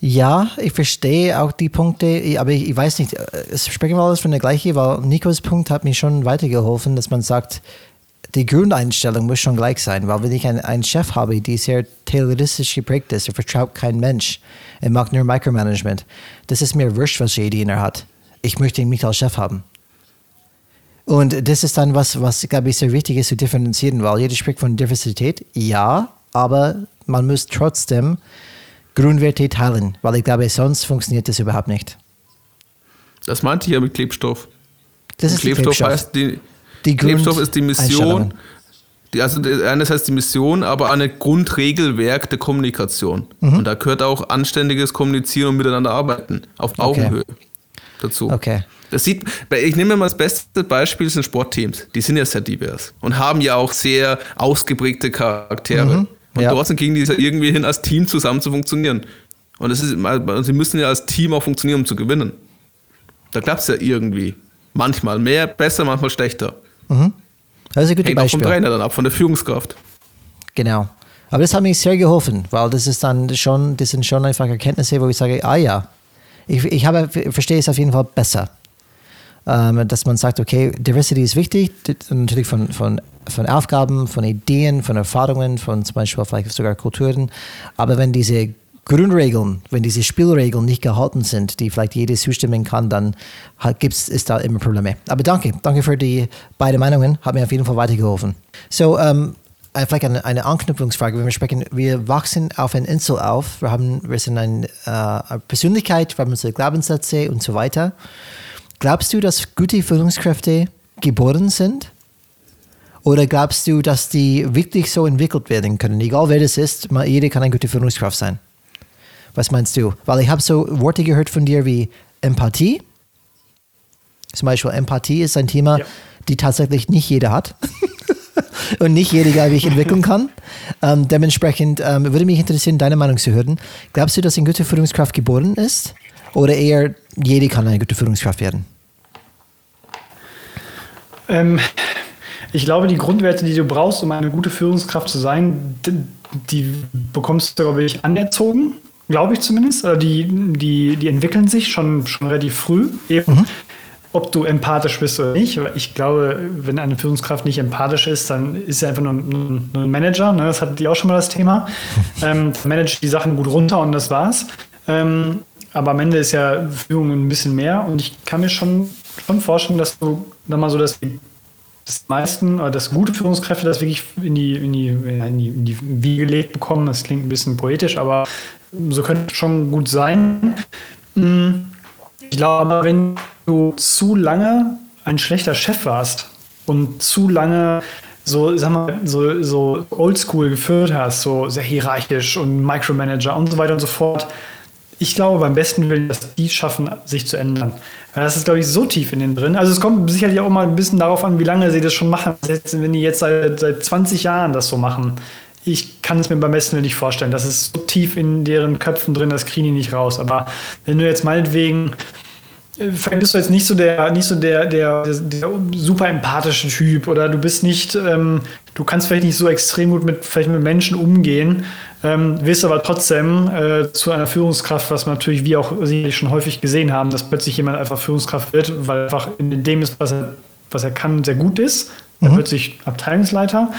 Ja, ich verstehe auch die Punkte, aber ich, weiß nicht, äh, sprechen wir alles von der gleichen, weil Nikos Punkt hat mir schon weitergeholfen, dass man sagt, die Grundeinstellung muss schon gleich sein, weil wenn ich einen, einen Chef habe, die sehr tayloristisch geprägt ist, er vertraut kein Mensch, er macht nur Micromanagement, das ist mir wurscht, was Ideen er hat. Ich möchte ihn nicht als Chef haben. Und das ist dann was, was, glaube ich, sehr wichtig ist zu differenzieren, weil jeder spricht von Diversität, ja, aber man muss trotzdem Grundwerte teilen, weil ich glaube, sonst funktioniert das überhaupt nicht. Das meinte ich ja mit Klebstoff. Das ist Klebstoff, Klebstoff heißt, die, die Klebstoff ist die Mission. Die, also einerseits die Mission, aber ein Grundregelwerk der Kommunikation. Mhm. Und da gehört auch anständiges Kommunizieren und miteinander arbeiten. Auf Augenhöhe okay. dazu. Okay. Das sieht, ich nehme mal das beste Beispiel sind Sportteams. Die sind ja sehr divers und haben ja auch sehr ausgeprägte Charaktere. Mhm. Und ja. trotzdem kriegen die ja irgendwie hin, als Team zusammen zu funktionieren. Und das ist, sie müssen ja als Team auch funktionieren, um zu gewinnen. Da klappt es ja irgendwie. Manchmal mehr, besser, manchmal schlechter. Mhm. Das ist ein gutes Hängt Beispiel. vom Trainer dann ab, von der Führungskraft. Genau. Aber das hat mir sehr geholfen, weil das ist dann schon, das sind schon einfach Erkenntnisse, wo ich sage, ah ja, ich, ich habe, verstehe es auf jeden Fall besser. Ähm, dass man sagt, okay, Diversity ist wichtig, natürlich von, von, von Aufgaben, von Ideen, von Erfahrungen, von zum Beispiel vielleicht sogar Kulturen. Aber wenn diese Grundregeln, wenn diese Spielregeln nicht gehalten sind, die vielleicht jeder zustimmen kann, dann gibt es da immer Probleme. Aber danke, danke für die beiden Meinungen, hat mir auf jeden Fall weitergeholfen. So, ähm, äh, vielleicht eine, eine, Anknüpfungsfrage. Wenn wir sprechen, wir wachsen auf einer Insel auf, wir, haben, wir sind eine, äh, eine Persönlichkeit, wir haben unsere Glaubenssätze und so weiter. Glaubst du, dass gute Führungskräfte geboren sind? Oder glaubst du, dass die wirklich so entwickelt werden können? Egal wer das ist, jeder kann eine gute Führungskraft sein. Was meinst du? Weil ich habe so Worte gehört von dir wie Empathie. Zum Beispiel Empathie ist ein Thema, ja. die tatsächlich nicht jeder hat. und nicht jeder, glaube ich, entwickeln kann. Ähm, dementsprechend ähm, würde mich interessieren, deine Meinung zu hören. Glaubst du, dass eine gute Führungskraft geboren ist? Oder eher jeder kann eine gute Führungskraft werden? Ähm, Ich glaube, die Grundwerte, die du brauchst, um eine gute Führungskraft zu sein, die bekommst du, glaube ich, anerzogen, glaube ich zumindest. Oder die, die, die entwickeln sich schon, schon relativ früh. Eben. Mhm. Ob du empathisch bist oder nicht. Ich glaube, wenn eine Führungskraft nicht empathisch ist, dann ist sie einfach nur ein, nur ein Manager. Ne? Das hatte die auch schon mal das Thema. ähm, managt die Sachen gut runter und das war's. Ähm, aber am Ende ist ja Führung ein bisschen mehr und ich kann mir schon, schon vorstellen, dass du dann mal so das das meisten oder das gute Führungskräfte das wirklich in die, in die, in die, in die Wiege gelegt bekommen. Das klingt ein bisschen poetisch, aber so könnte es schon gut sein. Hm, ich glaube, wenn du zu lange ein schlechter Chef warst und zu lange so, sag mal, so, so oldschool geführt hast, so sehr hierarchisch und Micromanager und so weiter und so fort, ich glaube beim besten Willen, dass die schaffen, sich zu ändern. Das ist, glaube ich, so tief in den drin. Also es kommt sicherlich auch mal ein bisschen darauf an, wie lange sie das schon machen. Wenn die jetzt seit, seit 20 Jahren das so machen, ich kann es mir beim besten nicht vorstellen. Das ist so tief in deren Köpfen drin, das kriegen die nicht raus. Aber wenn du jetzt meinetwegen vielleicht bist du jetzt nicht so der, nicht so der, der, der, super empathische Typ oder du bist nicht, ähm, du kannst vielleicht nicht so extrem gut mit, vielleicht mit Menschen umgehen, ähm, wirst aber trotzdem äh, zu einer Führungskraft, was wir natürlich wie auch Sie schon häufig gesehen haben, dass plötzlich jemand einfach Führungskraft wird, weil einfach in dem ist, was er, was er kann, sehr gut ist. Mhm. Er wird sich Abteilungsleiter.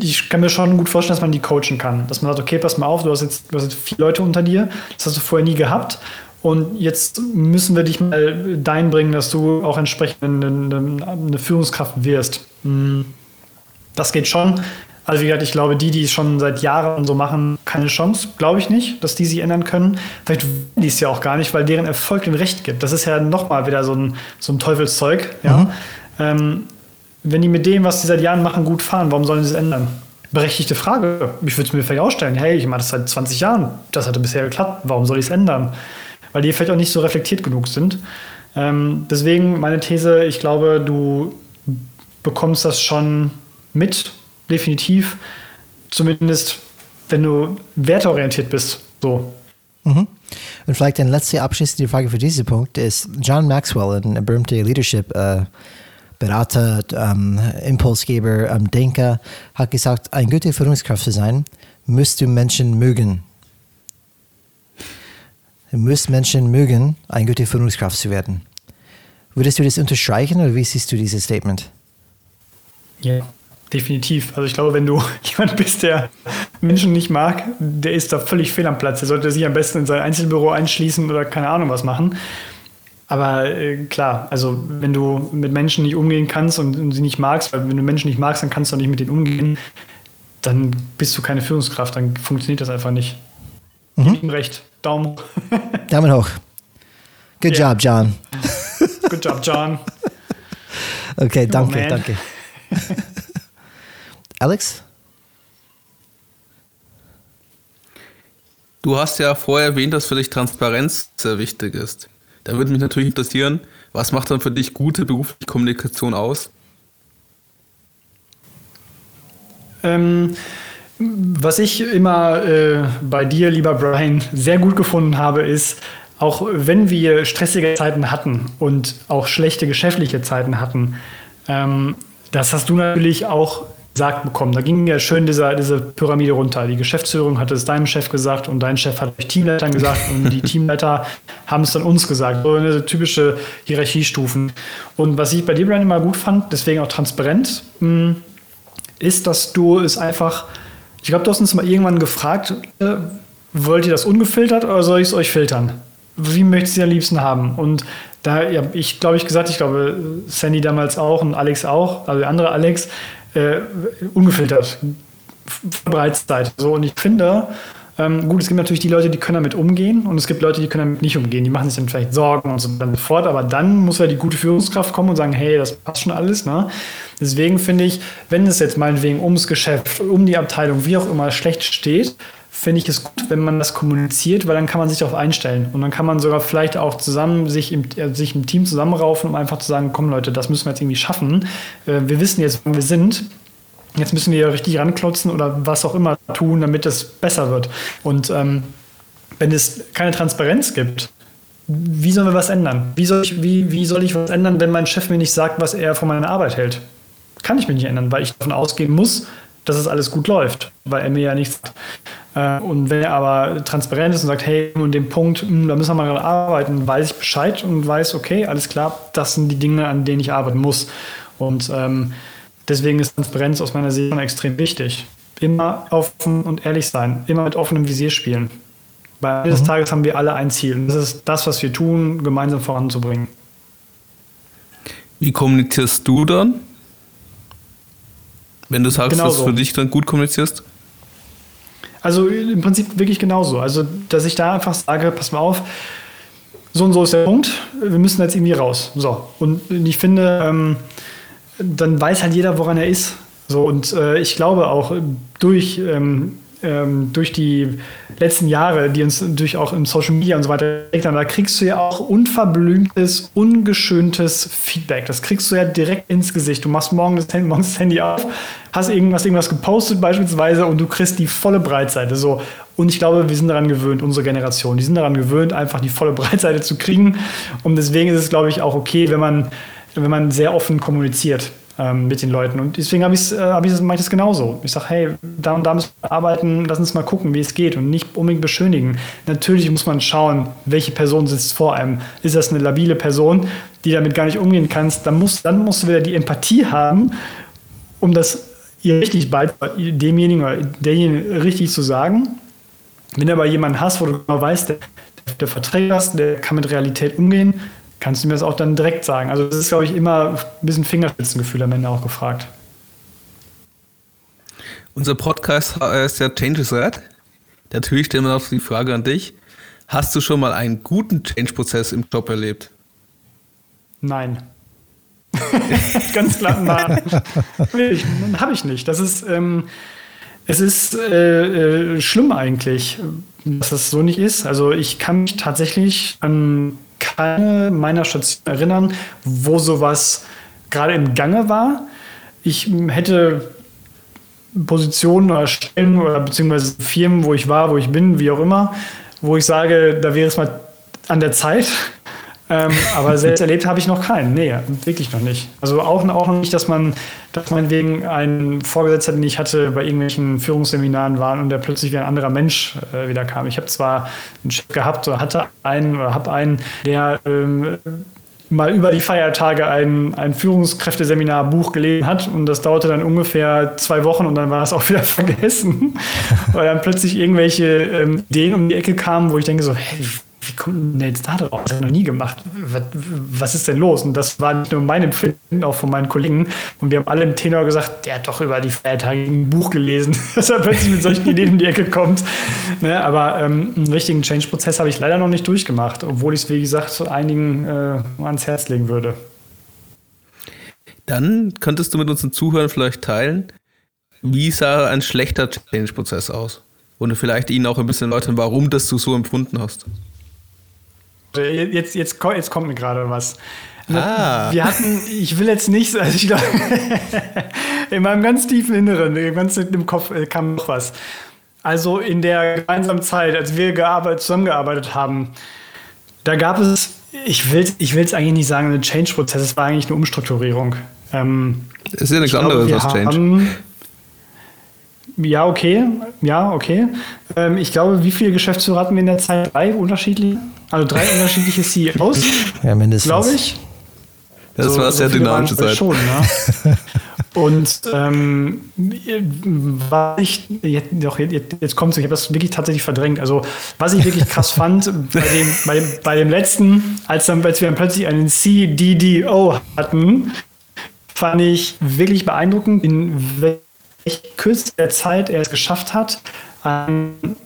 Ich kann mir schon gut vorstellen, dass man die coachen kann. Dass man sagt, okay, pass mal auf, du hast jetzt, du hast jetzt vier Leute unter dir, das hast du vorher nie gehabt. Und jetzt müssen wir dich mal dahin bringen, dass du auch entsprechend eine, eine Führungskraft wirst. Hm. Das geht schon. Also wie gesagt, ich glaube, die, die es schon seit Jahren so machen, keine Chance. Glaube ich nicht, dass die sich ändern können. Vielleicht wollen die es ja auch gar nicht, weil deren Erfolg den Recht gibt. Das ist ja nochmal wieder so ein, so ein Teufelszeug. Ja? Mhm. Ähm, wenn die mit dem, was sie seit Jahren machen, gut fahren, warum sollen sie es ändern? Berechtigte Frage. Ich würde es mir vielleicht auch stellen. Hey, ich mache das seit 20 Jahren. Das hatte bisher geklappt. Warum soll ich es ändern? weil die vielleicht auch nicht so reflektiert genug sind. Ähm, deswegen meine These, ich glaube, du bekommst das schon mit, definitiv. Zumindest, wenn du werteorientiert bist. So. Mhm. Und vielleicht eine letzte abschließende Frage für diesen Punkt ist John Maxwell, ein berühmter Leadership äh, Berater, ähm, Impulsgeber, ähm, Denker, hat gesagt, eine gute Führungskraft zu sein, müsst du Menschen mögen. Du musst Menschen mögen, eine gute Führungskraft zu werden. Würdest du das unterstreichen oder wie siehst du dieses Statement? Ja, definitiv. Also ich glaube, wenn du jemand bist, der Menschen nicht mag, der ist da völlig fehl am Platz. Der sollte sich am besten in sein Einzelbüro einschließen oder keine Ahnung was machen. Aber äh, klar, also wenn du mit Menschen nicht umgehen kannst und, und, sie nicht magst, weil wenn du Menschen nicht magst, dann kannst du auch nicht mit denen umgehen, dann bist du keine Führungskraft, dann funktioniert das einfach nicht. Mhm. Ich ihm recht. Daumen hoch. Daumen hoch. Good yeah. job, John. Good job, John. okay, danke, oh, danke. Alex? Du hast ja vorher erwähnt, dass für dich Transparenz sehr wichtig ist. Da würde mich natürlich interessieren, was macht dann für dich gute berufliche Kommunikation aus? Ähm, was ich immer äh, bei dir, lieber Brian, sehr gut gefunden habe, ist, auch wenn wir stressige Zeiten hatten und auch schlechte geschäftliche Zeiten hatten, ähm, das hast du natürlich auch gesagt bekommen. Da ging ja schön dieser, diese Pyramide runter. Die Geschäftsführung hat es deinem Chef gesagt und dein Chef hat es Teamleitern gesagt und die Teamleiter haben es dann uns gesagt. So eine typische Hierarchiestufen. Und was ich bei dir, Brian, immer gut fand, deswegen auch transparent, hm, ist, dass du es einfach ich glaube, du hast uns mal irgendwann gefragt, äh, wollt ihr das ungefiltert oder soll ich es euch filtern? Wie möchtet ihr am liebsten haben? Und da habe ja, ich, glaube ich, gesagt, ich glaube, Sandy damals auch und Alex auch, also der andere Alex, äh, ungefiltert. Bereitszeit. So, und ich finde, ähm, gut, es gibt natürlich die Leute, die können damit umgehen und es gibt Leute, die können damit nicht umgehen. Die machen sich dann vielleicht Sorgen und so dann fort, aber dann muss ja die gute Führungskraft kommen und sagen, hey, das passt schon alles. Ne? Deswegen finde ich, wenn es jetzt meinetwegen ums Geschäft, um die Abteilung, wie auch immer schlecht steht, finde ich es gut, wenn man das kommuniziert, weil dann kann man sich darauf einstellen. Und dann kann man sogar vielleicht auch zusammen sich im, äh, sich im Team zusammenraufen, um einfach zu sagen, komm Leute, das müssen wir jetzt irgendwie schaffen. Äh, wir wissen jetzt, wo wir sind jetzt müssen wir richtig ranklotzen oder was auch immer tun, damit es besser wird. Und ähm, wenn es keine Transparenz gibt, wie sollen wir was ändern? Wie soll, ich, wie, wie soll ich was ändern, wenn mein Chef mir nicht sagt, was er von meiner Arbeit hält? kann ich mich nicht ändern, weil ich davon ausgehen muss, dass es alles gut läuft, weil er mir ja nichts sagt. Äh, und wenn er aber transparent ist und sagt, hey, und dem Punkt, hm, da müssen wir mal dran arbeiten, weiß ich Bescheid und weiß, okay, alles klar, das sind die Dinge, an denen ich arbeiten muss. Und ähm, deswegen ist Transparenz aus meiner Sicht extrem wichtig. Immer offen und ehrlich sein, immer mit offenem Visier spielen. Weil eines mhm. Tages haben wir alle ein Ziel. Und das ist das, was wir tun, gemeinsam voranzubringen. Wie kommunizierst du dann? Wenn du sagst, genau dass du für dich dann gut kommunizierst? Also im Prinzip wirklich genauso. Also, dass ich da einfach sage, pass mal auf, so und so ist der Punkt, wir müssen jetzt irgendwie raus. So. Und ich finde, ähm, dann weiß halt jeder, woran er ist. So, und äh, ich glaube auch durch ähm, ähm, durch die letzten Jahre, die uns durch auch im Social Media und so weiter da kriegst du ja auch unverblümtes, ungeschöntes Feedback. Das kriegst du ja direkt ins Gesicht. Du machst morgen das Handy, morgens das Handy auf, hast irgendwas, irgendwas gepostet beispielsweise und du kriegst die volle Breitseite. So. Und ich glaube, wir sind daran gewöhnt, unsere Generation, die sind daran gewöhnt, einfach die volle Breitseite zu kriegen. Und deswegen ist es, glaube ich, auch okay, wenn man, wenn man sehr offen kommuniziert ähm, mit den Leuten. Und deswegen habe ich äh, hab das, mache ich das genauso. Ich sage, hey, da und da müssen wir arbeiten, lass uns mal gucken, wie es geht und nicht unbedingt beschönigen. Natürlich muss man schauen, welche Person sitzt vor einem. Ist das eine labile Person, die damit gar nicht umgehen kannst, dann, muss, dann musst du wieder die Empathie haben, um das ihr richtig bald demjenigen oder derjenigen richtig zu sagen. Wenn du aber jemanden hast, wo du genau weißt, der, der verträgt das, der kann mit Realität umgehen, kannst du mir das auch dann direkt sagen. Also das ist, glaube ich, immer ein bisschen Fingerspitzengefühl am Ende auch gefragt. Unser Podcast ist ja Changes Red. Natürlich stellen wir noch die Frage an dich. Hast du schon mal einen guten Change-Prozess im Job erlebt? Nein. Ganz klar, nein. Habe ich nicht. Das ist, ähm, es ist äh, äh, schlimm eigentlich, dass das so nicht ist. Also ich kann mich tatsächlich an keine meiner Stationen erinnern, wo sowas gerade im Gange war. Ich hätte Positionen oder Stellen oder beziehungsweise Firmen, wo ich war, wo ich bin, wie auch immer, wo ich sage, da wäre es mal an der Zeit, ähm, aber selbst erlebt habe ich noch keinen. Nee, wirklich noch nicht. Also auch, auch noch nicht, dass man, dass man wegen einen Vorgesetzter, den ich hatte, bei irgendwelchen Führungsseminaren war und der plötzlich wie ein anderer Mensch äh, wieder kam. Ich habe zwar einen Chef gehabt oder hatte einen oder habe einen, der ähm, mal über die Feiertage ein, ein Führungskräfteseminar-Buch gelesen hat und das dauerte dann ungefähr zwei Wochen und dann war es auch wieder vergessen, weil dann plötzlich irgendwelche ähm, Ideen um die Ecke kamen, wo ich denke so, hey, wie kommt denn der jetzt da drauf? Das hat er noch nie gemacht. Was, ist denn los? Und das war nicht nur mein Empfinden, auch von meinen Kollegen. Und wir haben alle im Tenor gesagt, der hat doch über die Feiertage ein Buch gelesen, dass er plötzlich mit solchen Ideen in die Ecke kommt. Ne? Aber ähm, einen richtigen Change-Prozess habe ich leider noch nicht durchgemacht, obwohl ich es, wie gesagt, einigen äh, ans Herz legen würde. Dann könntest du mit uns den Zuhörern vielleicht teilen, wie sah ein schlechter Change-Prozess aus? Und vielleicht ihnen auch ein bisschen erläutern, warum das du so empfunden hast. Jetzt, jetzt, jetzt kommt mir gerade was. Ah. Wir hatten, ich will jetzt nicht, also ich glaube, in meinem ganz tiefen Inneren, ganz im Kopf äh, kam noch was. Also in der gemeinsamen Zeit, als wir gearbeitet, zusammengearbeitet haben, da gab es, ich will es ich eigentlich nicht sagen, ein Change-Prozess, es war eigentlich eine Umstrukturierung. Ähm, ist ja nichts anderes als Change. Haben, ja, okay. Ja, okay. Ähm, ich glaube, wie viele Geschäftsführer hatten wir in der Zeit? Drei unterschiedliche? Also drei unterschiedliche CEOs? Ja, mindestens. Glaube ich. Das so, war sehr so dynamische Zeit. Schon, ne? Und ähm, was ich, jetzt, doch, jetzt, jetzt kommt es, ich habe das wirklich tatsächlich verdrängt. Also, was ich wirklich krass fand, bei dem, bei, dem, bei dem letzten, als, dann, als wir dann plötzlich einen CDDO hatten, fand ich wirklich beeindruckend, in welcher kürzester Zeit er es geschafft hat, ein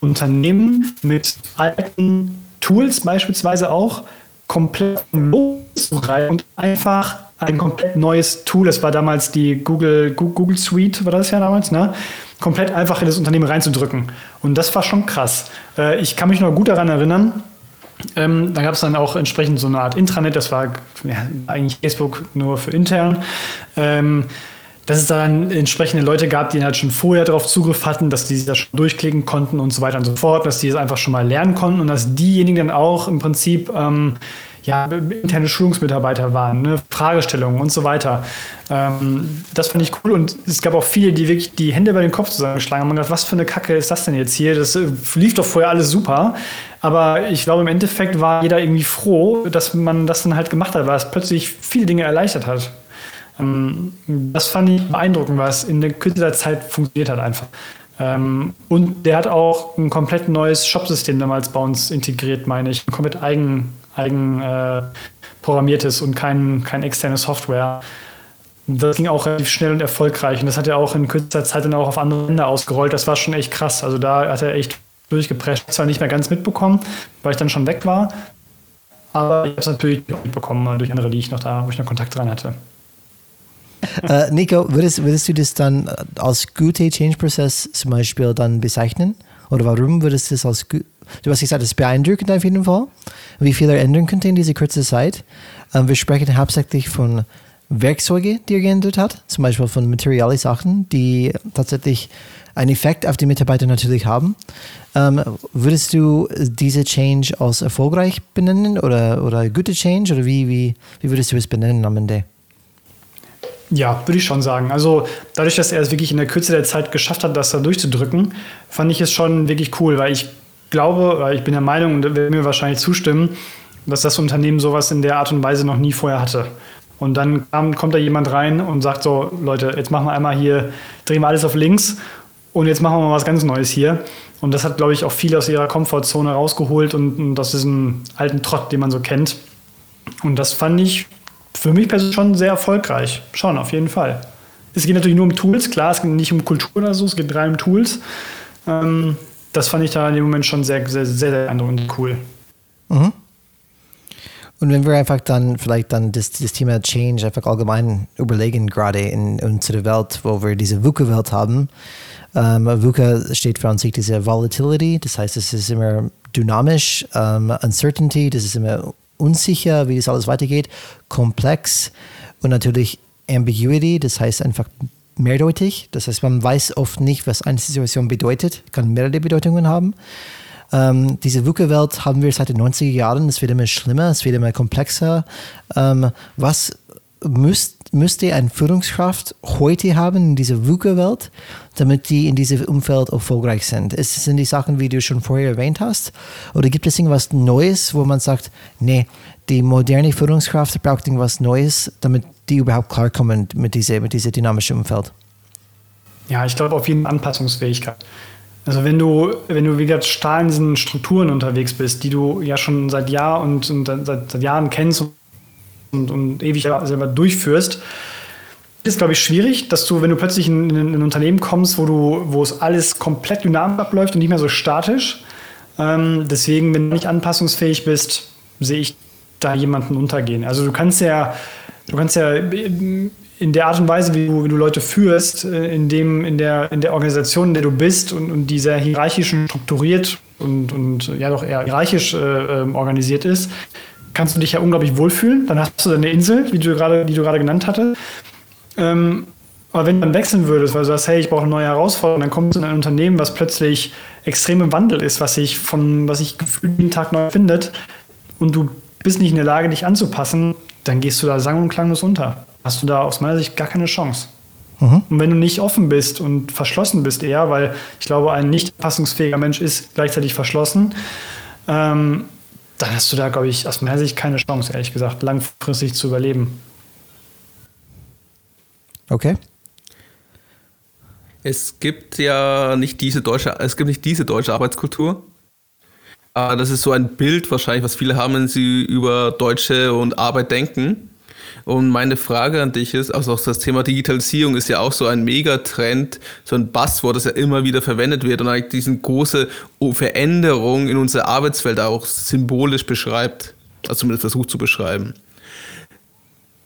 Unternehmen mit alten Tools beispielsweise auch komplett loszureißen und einfach ein komplett neues Tool, das war damals die Google, Google Suite, war das ja damals, ne? komplett einfach in das Unternehmen reinzudrücken. Und das war schon krass. Äh, ich kann mich noch gut daran erinnern, ähm, da gab es dann auch entsprechend so eine Art Intranet, das war ja, eigentlich Facebook nur für intern. Ähm, dass es dann entsprechende Leute gab, die halt schon vorher darauf Zugriff hatten, dass die sich das schon durchklicken konnten und so weiter und so fort, dass die es einfach schon mal lernen konnten und dass diejenigen dann auch im Prinzip ähm, ja, interne Schulungsmitarbeiter waren, ne, Fragestellungen und so weiter. Ähm, das fand ich cool und es gab auch viele, die wirklich die Hände über den Kopf zusammengeschlagen haben und gedacht, was für eine Kacke ist das denn jetzt hier? Das äh, lief doch vorher alles super. Aber ich glaube, im Endeffekt war jeder irgendwie froh, dass man das dann halt gemacht hat, weil es plötzlich viele Dinge erleichtert hat. Ähm, das fand ich beeindruckend, was in der kürzester Zeit funktioniert hat einfach. Ähm, und der hat auch ein komplett neues Shopsystem damals bei uns integriert, meine ich. Ein komplett eigen, eigen äh, programmiertes und kein, kein externe Software. Das ging auch relativ schnell und erfolgreich. Und das hat er auch in kürzester Zeit dann auch auf andere Länder ausgerollt. Das war schon echt krass. Also da hat er echt durchgeprescht. Zwar nicht mehr ganz mitbekommen, weil ich dann schon weg war. Aber ich habe es natürlich auch mitbekommen durch andere, die ich noch da, wo ich noch Kontakt dran hatte. Äh, Nico, würdest, würdest du das dann als gute Change-Prozess zum Beispiel dann bezeichnen? Oder warum würdest du das als gut? Du hast gesagt, es ist beeindruckend auf jeden Fall, wie viel er ändern könnte in dieser kurzen Zeit. Ähm, wir sprechen hauptsächlich von Werkzeugen, die er geändert hat, zum Beispiel von materiellen Sachen, die tatsächlich einen Effekt auf die Mitarbeiter natürlich haben. Ähm, würdest du diese Change als erfolgreich benennen oder, oder gute Change oder wie, wie, wie würdest du es benennen am Ende? Ja, würde ich schon sagen. Also dadurch, dass er es wirklich in der Kürze der Zeit geschafft hat, das da durchzudrücken, fand ich es schon wirklich cool, weil ich glaube, weil ich bin der Meinung und will mir wahrscheinlich zustimmen, dass das Unternehmen sowas in der Art und Weise noch nie vorher hatte. Und dann kam, kommt da jemand rein und sagt so, Leute, jetzt machen wir einmal hier, drehen wir alles auf links und jetzt machen wir mal was ganz Neues hier. Und das hat, glaube ich, auch viele aus ihrer Komfortzone rausgeholt und, und aus diesem alten Trott, den man so kennt. Und das fand ich für mich persönlich schon sehr erfolgreich. Schon, auf jeden Fall. Es geht natürlich nur um Tools, klar, es geht nicht um Kultur oder so, es geht rein um Tools. Ähm, das fand ich da in dem Moment schon sehr, sehr, sehr, sehr beeindruckend cool. Mhm. Und wenn wir einfach dann vielleicht dann das, das Thema Change einfach allgemein überlegen, gerade in unserer Welt, wo wir diese VUCA-Welt haben. Ähm, VUCA steht für an sich diese Volatility, das heißt, es ist immer dynamisch, ähm, Uncertainty, das ist immer unsicher, wie das alles weitergeht, komplex und natürlich Ambiguity, das heißt einfach mehrdeutig. Das heißt, man weiß oft nicht, was eine Situation bedeutet, kann mehrere Bedeutungen haben. Ähm, diese VUCA-Welt haben wir seit den 90er Jahren, es wird immer schlimmer, es wird immer komplexer. Ähm, was müsst, müsste eine Führungskraft heute haben in dieser VUCA-Welt, damit die in diesem Umfeld erfolgreich sind? Es sind die Sachen, wie du schon vorher erwähnt hast? Oder gibt es irgendwas Neues, wo man sagt, nee, die moderne Führungskraft braucht irgendwas Neues, damit die überhaupt klarkommen mit diesem mit diese dynamischen Umfeld? Ja, ich glaube auf jeden Fall Anpassungsfähigkeit. Also wenn du, wenn du wie gesagt starr in Strukturen unterwegs bist, die du ja schon seit Jahr und, und seit, seit Jahren kennst und, und ewig selber durchführst, ist, glaube ich, schwierig, dass du, wenn du plötzlich in, in, ein Unternehmen kommst, wo du, wo es alles komplett dynamisch abläuft und nicht mehr so statisch. Ähm, deswegen, wenn du nicht anpassungsfähig bist, sehe ich da jemanden untergehen. Also du kannst ja, du kannst ja in der Art und Weise, wie du, wie du Leute führst, äh, in, dem, in, der, in der Organisation, in der du bist und, und die sehr hierarchisch strukturiert und, und ja doch eher hierarchisch äh, ähm, organisiert ist, kannst du dich ja unglaublich wohlfühlen. Dann hast du deine Insel, wie du gerade, die du gerade genannt hattest. Ähm, aber wenn du dann wechseln würdest, weil du sagst, hey, ich brauche eine neue Herausforderung, dann kommst du in ein Unternehmen, was plötzlich extrem im Wandel ist, was sich von, was sich jeden Tag neu findet und du bist nicht in der Lage, dich anzupassen, dann gehst du da sang- und klanglos unter hast du da aus meiner Sicht gar keine Chance. Mhm. Und wenn du nicht offen bist und verschlossen bist eher, weil ich glaube, ein nicht passungsfähiger Mensch ist gleichzeitig verschlossen, ähm, dann hast du da, glaube ich, aus meiner Sicht keine Chance, ehrlich gesagt, langfristig zu überleben. Okay. Es gibt ja nicht diese deutsche, es gibt nicht diese deutsche Arbeitskultur. Das ist so ein Bild wahrscheinlich, was viele haben, wenn sie über Deutsche und Arbeit denken. Und meine Frage an dich ist, also das Thema Digitalisierung ist ja auch so ein Megatrend, so ein Buzzword, das ja immer wieder verwendet wird und eigentlich diese große Veränderung in unserer Arbeitswelt auch symbolisch beschreibt, also zumindest versucht zu beschreiben.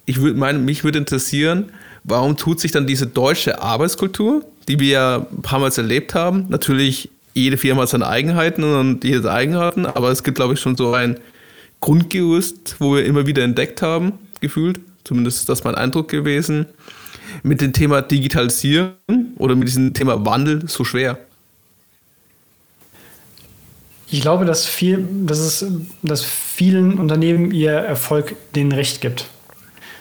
Ich würde meine, mich würde interessieren, warum tut sich dann diese deutsche Arbeitskultur, die wir ja ein paar Mal erlebt haben, natürlich jede Firma hat seine Eigenheiten und jede Eigenheiten, aber es gibt, glaube ich, schon so ein Grundgerüst, wo wir immer wieder entdeckt haben, gefühlt. Zumindest ist das mein Eindruck gewesen. Mit dem Thema Digitalisieren oder mit diesem Thema Wandel so schwer? Ich glaube, dass, viel, dass, es, dass vielen Unternehmen ihr Erfolg den Recht gibt.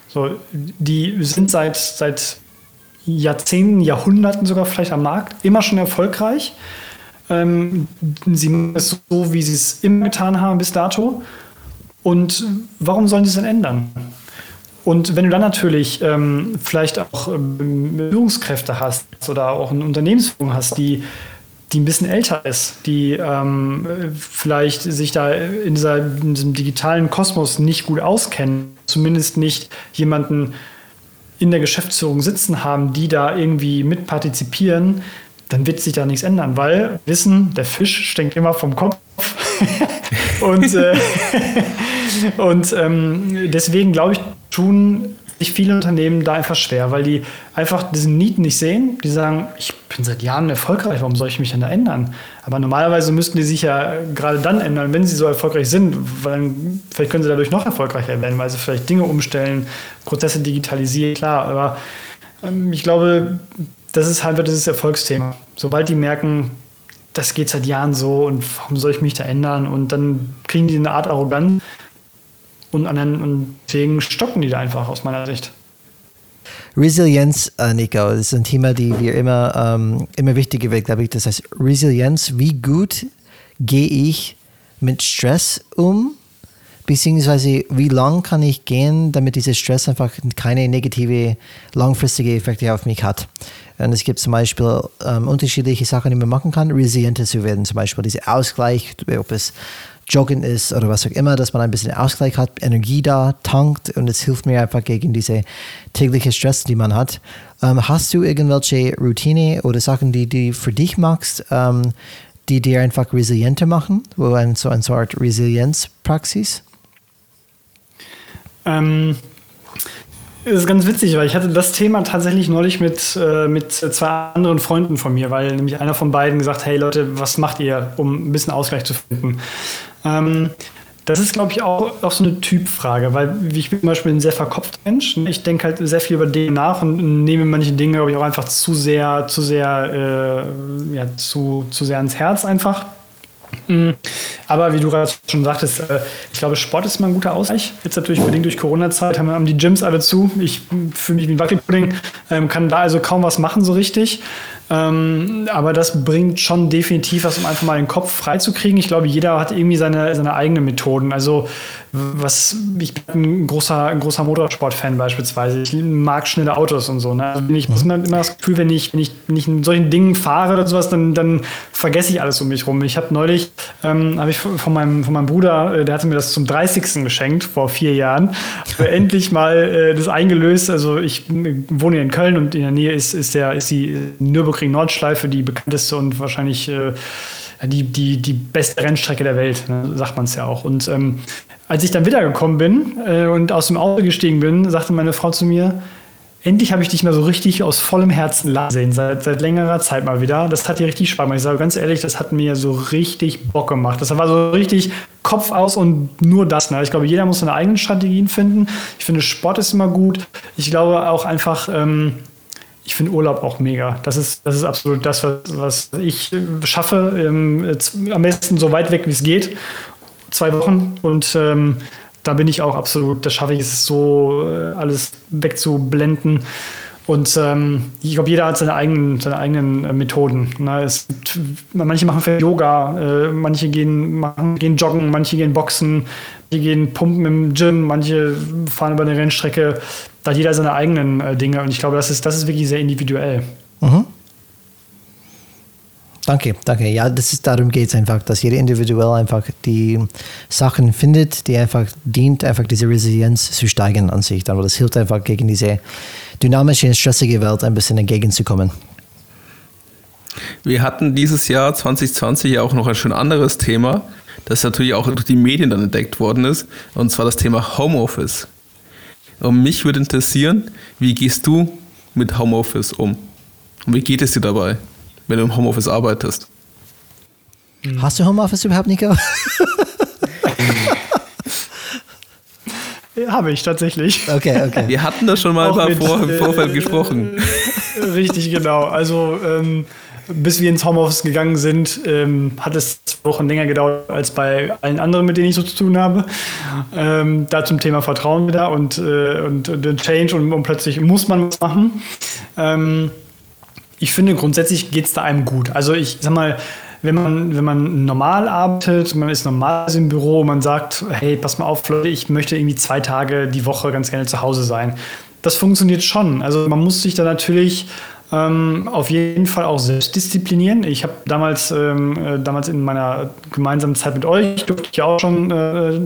So, die sind seit, seit Jahrzehnten, Jahrhunderten sogar vielleicht am Markt, immer schon erfolgreich. Ähm, sie machen es so, wie sie es immer getan haben bis dato. Und warum sollen sie es denn ändern? Und wenn du dann natürlich ähm, vielleicht auch ähm, Führungskräfte hast oder auch eine Unternehmensführung hast, die, die ein bisschen älter ist, die ähm, vielleicht sich da in, dieser, in diesem digitalen Kosmos nicht gut auskennen, zumindest nicht jemanden in der Geschäftsführung sitzen haben, die da irgendwie mitpartizipieren, dann wird sich da nichts ändern, weil Wissen, der Fisch stinkt immer vom Kopf. und äh, und ähm, deswegen glaube ich, tun sich viele Unternehmen da einfach schwer, weil die einfach diesen Need nicht sehen. Die sagen, ich bin seit Jahren erfolgreich, warum soll ich mich denn da ändern? Aber normalerweise müssten die sich ja gerade dann ändern, wenn sie so erfolgreich sind, weil vielleicht können sie dadurch noch erfolgreicher werden, weil sie vielleicht Dinge umstellen, Prozesse digitalisieren, klar. Aber ähm, ich glaube, das ist halt dieses Erfolgsthema. Sobald die merken, das geht seit Jahren so und warum soll ich mich da ändern? Und dann kriegen die eine Art Arroganz und, anderen, und deswegen stocken die da einfach aus meiner Sicht. Resilienz, äh, Nico, das ist ein Thema, die wir immer, ähm, immer wichtiger wird, glaube ich. Das heißt, Resilienz, wie gut gehe ich mit Stress um? Beziehungsweise, wie lang kann ich gehen, damit dieser Stress einfach keine negative, langfristige Effekte auf mich hat? Und es gibt zum Beispiel ähm, unterschiedliche Sachen, die man machen kann, resilienter zu werden. Zum Beispiel dieser Ausgleich, ob es Joggen ist oder was auch immer, dass man ein bisschen Ausgleich hat, Energie da tankt und es hilft mir einfach gegen diese tägliche Stress, die man hat. Ähm, hast du irgendwelche Routine oder Sachen, die du für dich machst, ähm, die dir einfach resilienter machen, wo ein, so eine Art Resilienzpraxis? Ähm, das ist ganz witzig, weil ich hatte das Thema tatsächlich neulich mit, äh, mit zwei anderen Freunden von mir, weil nämlich einer von beiden gesagt, hey Leute, was macht ihr, um ein bisschen Ausgleich zu finden? Ähm, das ist, glaube ich, auch, auch so eine Typfrage, weil ich bin zum Beispiel ein sehr verkopfter Mensch. Ne? Ich denke halt sehr viel über Dinge nach und nehme manche Dinge, glaube ich, auch einfach zu sehr, zu sehr, äh, ja, zu, zu sehr ans Herz einfach. Mhm. Aber wie du gerade schon sagtest, äh, ich glaube, Sport ist immer ein guter Ausgleich. Jetzt natürlich bedingt durch Corona-Zeit haben die Gyms alle zu. Ich fühle mich wie ein Wackelpudding, ähm, kann da also kaum was machen so richtig. Ähm, aber das bringt schon definitiv was, um einfach mal den Kopf freizukriegen. Ich glaube, jeder hat irgendwie seine, seine eigenen Methoden. Also was, ich bin ein großer, ein großer Motorsport-Fan beispielsweise. Ich mag schnelle Autos und so. Ne? Also ich habe immer, immer das Gefühl, wenn ich, wenn ich, wenn ich in solchen Dingen fahre oder sowas, dann, dann vergesse ich alles um mich rum. Ich habe neulich, ähm, habe ich von meinem, von meinem Bruder, äh, der hatte mir das zum 30. geschenkt, vor vier Jahren, endlich mal äh, das eingelöst. Also ich wohne in Köln und in der Nähe ist, ist, der, ist die Nürburgring-Nordschleife, die bekannteste und wahrscheinlich äh, die, die, die beste Rennstrecke der Welt, ne? sagt man es ja auch. Und ähm, als ich dann wiedergekommen bin äh, und aus dem Auto gestiegen bin, sagte meine Frau zu mir, endlich habe ich dich mal so richtig aus vollem Herzen sehen, seit, seit längerer Zeit mal wieder. Das hat dir richtig Spaß gemacht. Ich sage ganz ehrlich, das hat mir so richtig Bock gemacht. Das war so richtig Kopf aus und nur das. Ne? Ich glaube, jeder muss seine eigenen Strategien finden. Ich finde, Sport ist immer gut. Ich glaube auch einfach, ähm, ich finde Urlaub auch mega. Das ist, das ist absolut das, was, was ich schaffe. Ähm, am besten so weit weg, wie es geht zwei Wochen und ähm, da bin ich auch absolut, da schaffe ich es so, äh, alles wegzublenden. Und ähm, ich glaube, jeder hat seine eigenen, seine eigenen äh, Methoden. Ne? Es gibt, manche machen für Yoga, äh, manche gehen, machen, gehen joggen, manche gehen boxen, manche gehen pumpen im Gym, manche fahren über eine Rennstrecke. Da hat jeder seine eigenen äh, Dinge. Und ich glaube, das ist, das ist wirklich sehr individuell. Mhm. Danke, danke. Ja, das ist, darum geht es einfach, dass jeder individuell einfach die Sachen findet, die einfach dient, einfach diese Resilienz zu steigern an sich. Dann, das hilft einfach gegen diese dynamische, stressige Welt ein bisschen entgegenzukommen. Wir hatten dieses Jahr 2020 auch noch ein schön anderes Thema, das natürlich auch durch die Medien dann entdeckt worden ist, und zwar das Thema Homeoffice. Und mich würde interessieren, wie gehst du mit Homeoffice um? Und wie geht es dir dabei? wenn du im Homeoffice arbeitest. Hast du Homeoffice überhaupt, Nico? Habe ich tatsächlich. Okay, okay. Wir hatten das schon mal vor, im Vorfeld äh, gesprochen. Richtig, genau. Also ähm, bis wir ins Homeoffice gegangen sind, ähm, hat es zwei Wochen länger gedauert als bei allen anderen, mit denen ich so zu tun habe. Ähm, da zum Thema Vertrauen wieder und, äh, und, und Change und, und, plötzlich muss man was machen. Ähm, ich finde, grundsätzlich geht es da einem gut. Also ich sag mal, wenn man, wenn man normal arbeitet, man ist normal im Büro, man sagt, hey, pass mal auf, Leute, ich möchte irgendwie zwei Tage die Woche ganz gerne zu Hause sein. Das funktioniert schon. Also man muss sich da natürlich ähm, auf jeden Fall auch selbst disziplinieren. Ich habe damals, ähm, äh, damals in meiner gemeinsamen Zeit mit euch, durfte ich auch schon äh,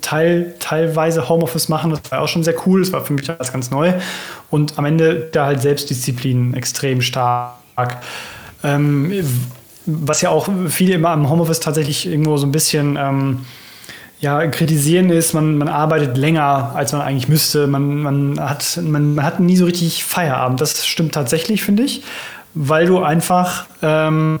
Teil, teilweise Homeoffice machen. Das war auch schon sehr cool. Das war für mich alles ganz neu. Und am Ende da halt Selbstdisziplin extrem stark. Ähm, was ja auch viele immer am Homeoffice tatsächlich irgendwo so ein bisschen ähm, ja, kritisieren ist, man, man arbeitet länger, als man eigentlich müsste. Man, man, hat, man, man hat nie so richtig Feierabend. Das stimmt tatsächlich, finde ich, weil du einfach ähm,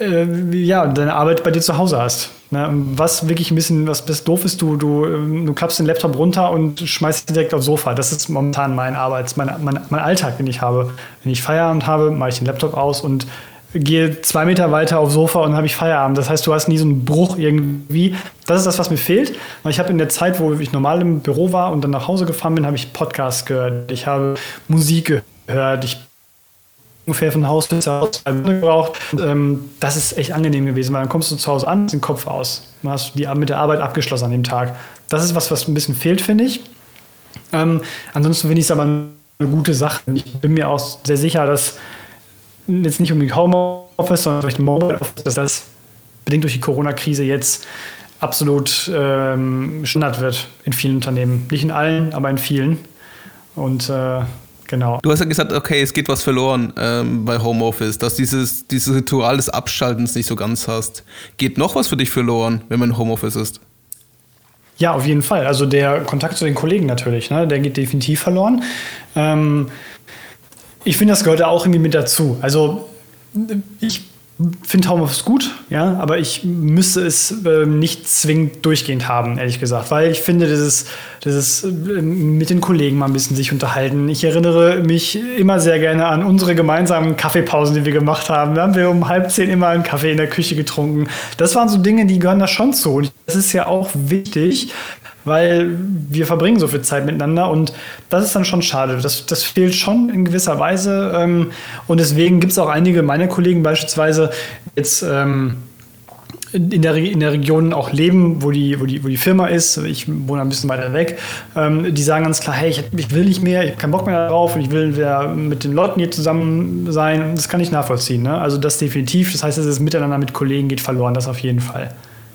äh, ja, deine Arbeit bei dir zu Hause hast. Ne? Was wirklich ein bisschen, was das doof ist, du, du, ähm, du klappst den Laptop runter und schmeißt direkt aufs Sofa. Das ist momentan mein Arbeits-, mein, mein, mein Alltag, den ich habe. Wenn ich Feierabend habe, mache ich den Laptop aus und gehe zwei Meter weiter aufs Sofa und habe ich Feierabend. Das heißt, du hast nie so einen Bruch irgendwie. Das ist das, was mir fehlt. Ich habe in der Zeit, wo ich normal im Büro war und dann nach Hause gefahren bin, habe ich Podcasts gehört. Ich habe Musik gehört. Ich ungefähr von Haus bis Haus gebraucht. Und, ähm, das ist echt angenehm gewesen, weil dann kommst du zu Hause an, hast den Kopf aus. Du hast die mit der Arbeit abgeschlossen an dem Tag. Das ist was, was ein bisschen fehlt, finde ich. Ähm, ansonsten finde ich es aber eine gute Sache. Ich bin mir auch sehr sicher, dass jetzt nicht unbedingt Homeoffice, sondern durch den Mobile Office, dass das bedingt durch die Corona-Krise jetzt absolut ähm, Standard wird in vielen Unternehmen. Nicht in allen, aber in vielen. Und äh, genau. Du hast ja gesagt, okay, es geht was verloren ähm, bei Homeoffice, dass dieses, dieses Ritual des Abschaltens nicht so ganz hast. Geht noch was für dich verloren, wenn man in Homeoffice ist? Ja, auf jeden Fall. Also der Kontakt zu den Kollegen natürlich, ne, der geht definitiv verloren. Ähm, ich finde, das gehört auch irgendwie mit dazu. Also ich finde Homeoffice gut, ja, aber ich müsste es äh, nicht zwingend durchgehend haben, ehrlich gesagt, weil ich finde, dieses, dieses äh, mit den Kollegen mal ein bisschen sich unterhalten. Ich erinnere mich immer sehr gerne an unsere gemeinsamen Kaffeepausen, die wir gemacht haben. Da haben wir um halb zehn immer einen Kaffee in der Küche getrunken. Das waren so Dinge, die gehören da schon zu. Und das ist ja auch wichtig, weil wir verbringen so viel Zeit miteinander und das ist dann schon schade. Das, das fehlt schon in gewisser Weise ähm, und deswegen gibt es auch einige meiner Kollegen beispielsweise jetzt ähm, in der, in der Region auch leben, wo die, wo, die, wo die Firma ist. Ich wohne ein bisschen weiter weg. Ähm, die sagen ganz klar, hey, ich, ich, will nicht mehr, ich habe keinen Bock mehr darauf und ich will mit den Leuten hier zusammen sein. Das kann ich nachvollziehen. Ne? Also das definitiv. Das heißt, das Miteinander mit Kollegen geht verloren, das auf jeden Fall.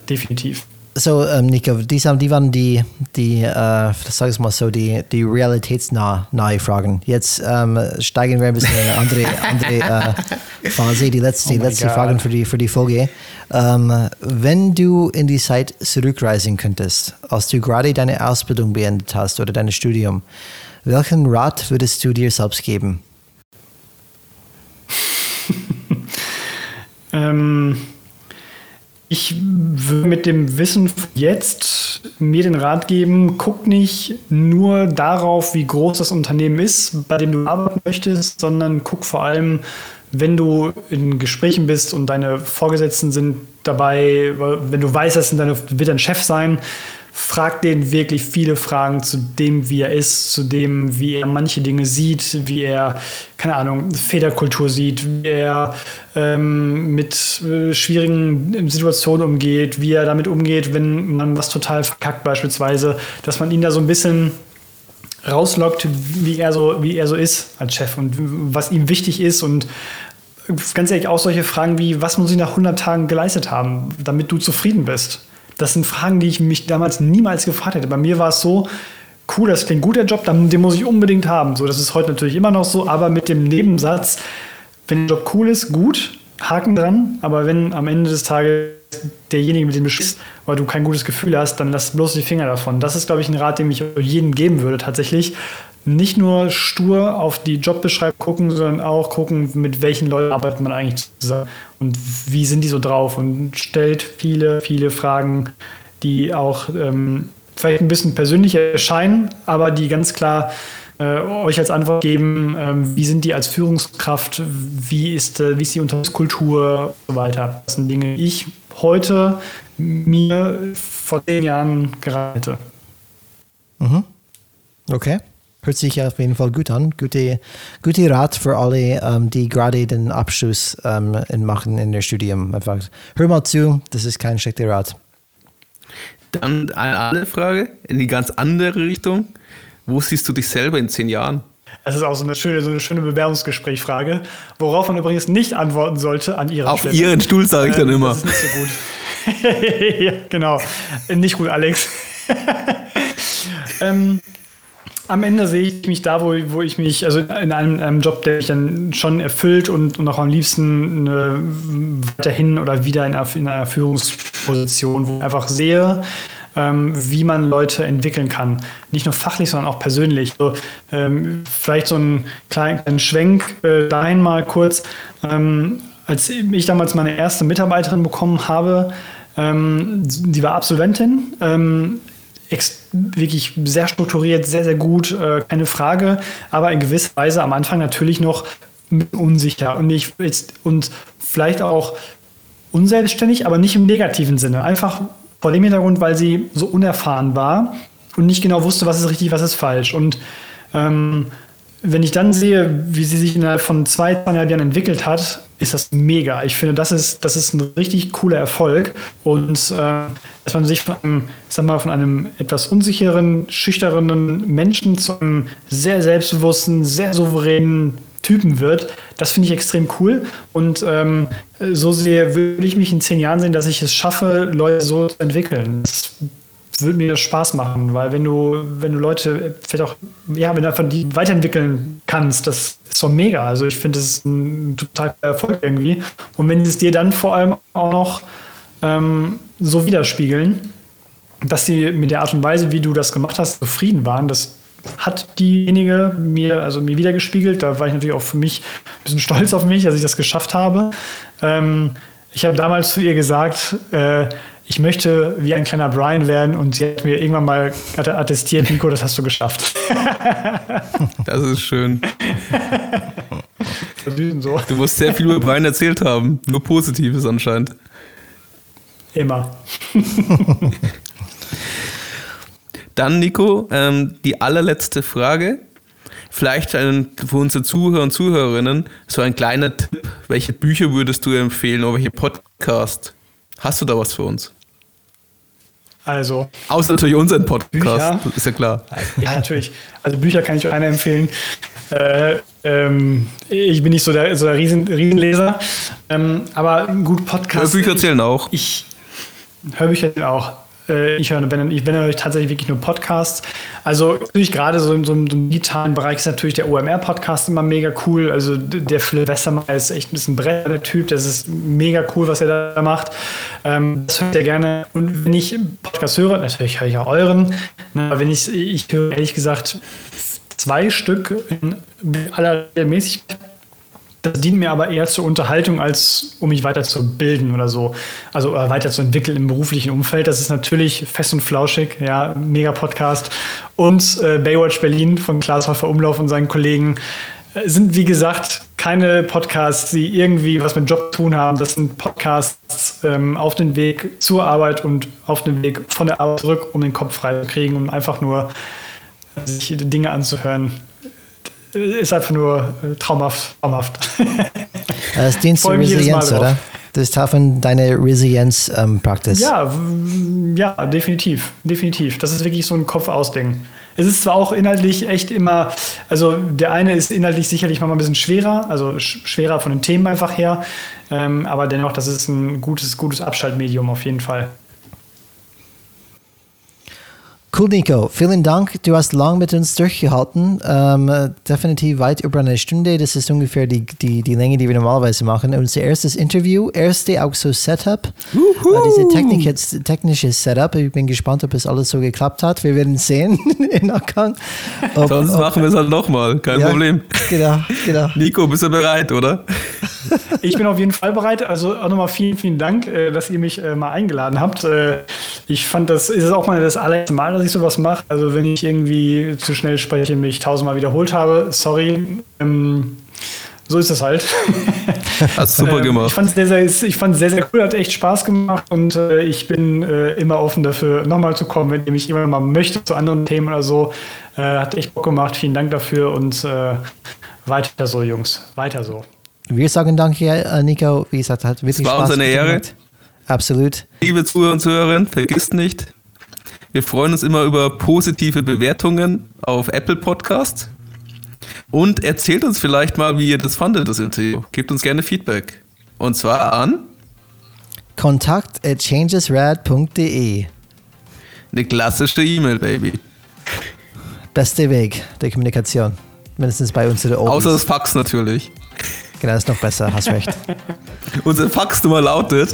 Definitiv. So, ähm, Nico, die, die waren die, die äh, sag ich mal so, die, die realitätsnahe Fragen. Jetzt ähm, steigen wir ein bisschen in eine andere, andere äh, Phase, die letzte, oh letzte Fragen für die, für die Folge. Ähm, wenn du in die Zeit zurückreisen könntest, als du gerade deine Ausbildung beendet hast oder dein Studium, welchen Rat würdest du dir selbst geben? ähm ich würde mit dem Wissen jetzt mir den Rat geben, guck nicht nur darauf, wie groß das Unternehmen ist, bei dem du arbeiten möchtest, sondern guck vor allem, wenn du in Gesprächen bist und deine Vorgesetzten sind dabei, wenn du weißt, das wird dein Chef sein, fragt den wirklich viele Fragen zu dem, wie er ist, zu dem, wie er manche Dinge sieht, wie er, keine Ahnung, Federkultur sieht, wie er ähm, mit äh, schwierigen Situationen umgeht, wie er damit umgeht, wenn man was total verkackt beispielsweise, dass man ihn da so ein bisschen rauslockt, wie er so, wie er so ist als Chef und was ihm wichtig ist und ganz ehrlich auch solche Fragen wie, was muss ich nach 100 Tagen geleistet haben, damit du zufrieden bist? Das sind Fragen, die ich mich damals niemals gefragt hätte. Bei mir war es so, cool, das klingt gut, der Job, den muss ich unbedingt haben. So, das ist heute natürlich immer noch so, aber mit dem Nebensatz, wenn der Job cool ist, gut, Haken dran, aber wenn am Ende des Tages derjenige, mit dem du sprichst, weil du kein gutes Gefühl hast, dann lass bloß die Finger davon. Das ist, glaube ich, ein Rat, den ich jedem geben würde, tatsächlich. Nicht nur stur auf die Jobbeschreibung gucken, sondern auch gucken, mit welchen Leuten arbeitet man eigentlich zusammen und wie sind die so drauf und stellt viele, viele Fragen, die auch ähm, vielleicht ein bisschen persönlicher erscheinen, aber die ganz klar äh, euch als Antwort geben, ähm, wie sind die als Führungskraft, wie ist, äh, wie ist die Unternehmenskultur und so weiter. Das sind Dinge, die ich heute mir vor zehn Jahren geraten hätte. Mhm. Okay. Hört sich auf jeden Fall gut an. Gute, gute Rat für alle, ähm, die gerade den Abschluss ähm, machen in der Studium. Einfach, hör mal zu, das ist kein schlechter Rat. Dann eine andere Frage in die ganz andere Richtung. Wo siehst du dich selber in zehn Jahren? Das ist auch so eine schöne, so eine schöne Bewerbungsgesprächsfrage, worauf man übrigens nicht antworten sollte an Ihrer Auf Stelle. Ihren Stuhl sage ich dann äh, immer. Das ist nicht so gut. ja, genau. Nicht gut, Alex. ähm, am Ende sehe ich mich da, wo, wo ich mich, also in einem, einem Job, der mich dann schon erfüllt und, und auch am liebsten eine, weiterhin oder wieder in einer, in einer Führungsposition, wo ich einfach sehe, ähm, wie man Leute entwickeln kann. Nicht nur fachlich, sondern auch persönlich. So, ähm, vielleicht so einen kleinen Schwenk äh, dahin mal kurz. Ähm, als ich damals meine erste Mitarbeiterin bekommen habe, ähm, die war Absolventin, ähm, wirklich sehr strukturiert, sehr, sehr gut, äh, keine Frage, aber in gewisser Weise am Anfang natürlich noch unsicher und, ich, und vielleicht auch unselbstständig, aber nicht im negativen Sinne. Einfach vor dem Hintergrund, weil sie so unerfahren war und nicht genau wusste, was ist richtig, was ist falsch. Und ähm, wenn ich dann sehe, wie sie sich innerhalb von zwei, zweieinhalb Jahren entwickelt hat, ist das mega. Ich finde, das ist, das ist ein richtig cooler Erfolg. Und äh, dass man sich von einem, sag mal, von einem etwas unsicheren, schüchternen Menschen zu einem sehr selbstbewussten, sehr souveränen Typen wird, das finde ich extrem cool. Und ähm, so sehe, würde ich mich in zehn Jahren sehen, dass ich es schaffe, Leute so zu entwickeln. Das würde mir Spaß machen, weil wenn du, wenn du Leute vielleicht auch, ja, wenn du einfach die weiterentwickeln kannst, das ist doch mega. Also ich finde, das ist ein total Erfolg irgendwie. Und wenn es dir dann vor allem auch noch ähm, so widerspiegeln, dass sie mit der Art und Weise, wie du das gemacht hast, zufrieden waren, das hat diejenige mir, also mir wiedergespiegelt. Da war ich natürlich auch für mich ein bisschen stolz auf mich, dass ich das geschafft habe. Ähm, ich habe damals zu ihr gesagt, äh, ich möchte wie ein kleiner Brian werden und sie hat mir irgendwann mal attestiert, Nico, das hast du geschafft. Das ist schön. so. Du musst sehr viel über Brian erzählt haben, nur Positives anscheinend. Immer. Dann, Nico, ähm, die allerletzte Frage. Vielleicht ein, für unsere Zuhörer und Zuhörerinnen so ein kleiner Tipp. Welche Bücher würdest du empfehlen oder welche Podcast? Hast du da was für uns? Also. Außer natürlich unseren Podcast, Bücher, ist ja klar. Ja, natürlich. Also Bücher kann ich euch einer empfehlen. Äh, ähm, ich bin nicht so der, so der Riesen, Riesenleser, ähm, aber gut Podcast. Hörbücher zählen auch. Ich, Hörbücher zählen auch. Äh, ich höre, wenn, wenn tatsächlich wirklich nur Podcasts. Also natürlich gerade so in so einem digitalen Bereich ist natürlich der OMR-Podcast immer mega cool. Also der Philipp Westermeier ist echt ein bisschen Brett, der Typ. Das ist mega cool, was er da macht. Ähm, das ich sehr gerne. Und wenn ich Podcast höre, natürlich höre ich auch euren. Aber wenn ich, ich höre ehrlich gesagt zwei Stück in aller Mäßigkeit das dient mir aber eher zur Unterhaltung, als um mich weiterzubilden oder so. Also äh, weiterzuentwickeln im beruflichen Umfeld. Das ist natürlich fest und flauschig, ja, mega Podcast. Und äh, Baywatch Berlin von Klaas Häufer Umlauf und seinen Kollegen äh, sind, wie gesagt, keine Podcasts, die irgendwie was mit Job zu tun haben. Das sind Podcasts ähm, auf dem Weg zur Arbeit und auf dem Weg von der Arbeit zurück, um den Kopf frei zu kriegen, um einfach nur sich Dinge anzuhören, ist einfach nur äh, traumhaft. traumhaft. Das dient zur Resilienz, oder? Das ist Teil von deiner Resilienz-Praxis. Ähm, ja, ja, definitiv. Definitiv. Das ist wirklich so ein Kopf-Aus-Ding. Es ist zwar auch inhaltlich echt immer, also der eine ist inhaltlich sicherlich mal ein bisschen schwerer, also schwerer von den Themen einfach her, ähm, aber dennoch, das ist ein gutes, gutes Abschaltmedium auf jeden Fall. Cool, Nico. Vielen Dank. Du hast lang mit uns durchgehalten. Ähm, definitiv weit über eine Stunde. Das ist ungefähr die, die, die Länge, die wir normalerweise machen. Unser erstes Interview, erste auch so Setup. Äh, diese Technik jetzt, technische Setup. Ich bin gespannt, ob es alles so geklappt hat. Wir werden sehen im Nachgang. Ob, Sonst ob, machen wir es halt nochmal. Kein ja, Problem. Genau, genau. Nico, bist du bereit, oder? ich bin auf jeden Fall bereit. Also auch nochmal vielen, vielen Dank, äh, dass ihr mich äh, mal eingeladen habt. Äh, ich fand, das ist auch mal das allererste Mal, dass ich sowas mache. Also wenn ich irgendwie zu schnell spreche, mich tausendmal wiederholt habe, sorry. Ähm, so ist es halt. Hast super ähm, gemacht. ich fand es sehr, sehr, ich sehr, sehr cool, hat echt Spaß gemacht und äh, ich bin äh, immer offen dafür, nochmal zu kommen, wenn ihr mich immer mal möchte zu anderen Themen oder so. Äh, hat echt Bock gemacht. Vielen Dank dafür und weiter so, Jungs. Weiter so. Wir sagen Danke, äh, Nico. Wie gesagt, hat wirklich es war Spaß uns eine Ehre. Absolut. Liebe Zuhörer und Zuhörerinnen, vergisst nicht, wir freuen uns immer über positive Bewertungen auf Apple Podcast. Und erzählt uns vielleicht mal, wie ihr das fandet, das Interview. Gebt uns gerne Feedback. Und zwar an kontakt at changesrad.de. Eine klassische E-Mail, Baby. Beste Weg der Kommunikation. Mindestens bei uns in der. Außer das Fax natürlich. Genau, das ist noch besser, hast recht. Unsere Faxnummer lautet.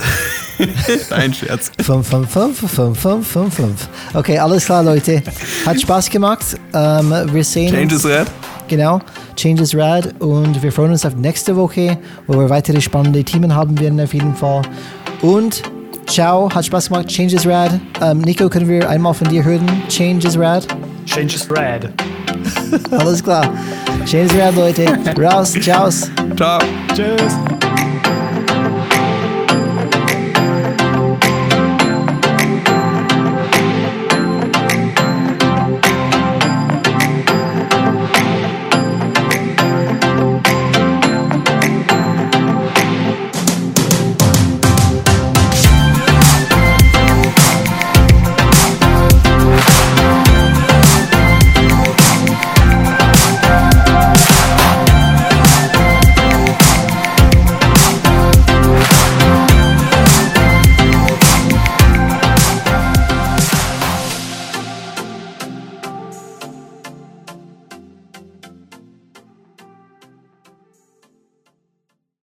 Nein, Scherz. 555 Okay, alles klar, Leute. Hat Spaß gemacht. Ähm, wir sehen Change is Rad. Genau, Change is Rad. Und wir freuen uns auf nächste Woche, wo wir weitere spannende Themen haben werden, auf jeden Fall. Und ciao, hat Spaß gemacht. Change is Rad. Ähm, Nico, können wir einmal von dir hören? Change is Rad. Change is Rad. Alles klar. Change is Rad, Leute. Raus. Ciao. Ciao. Tschüss.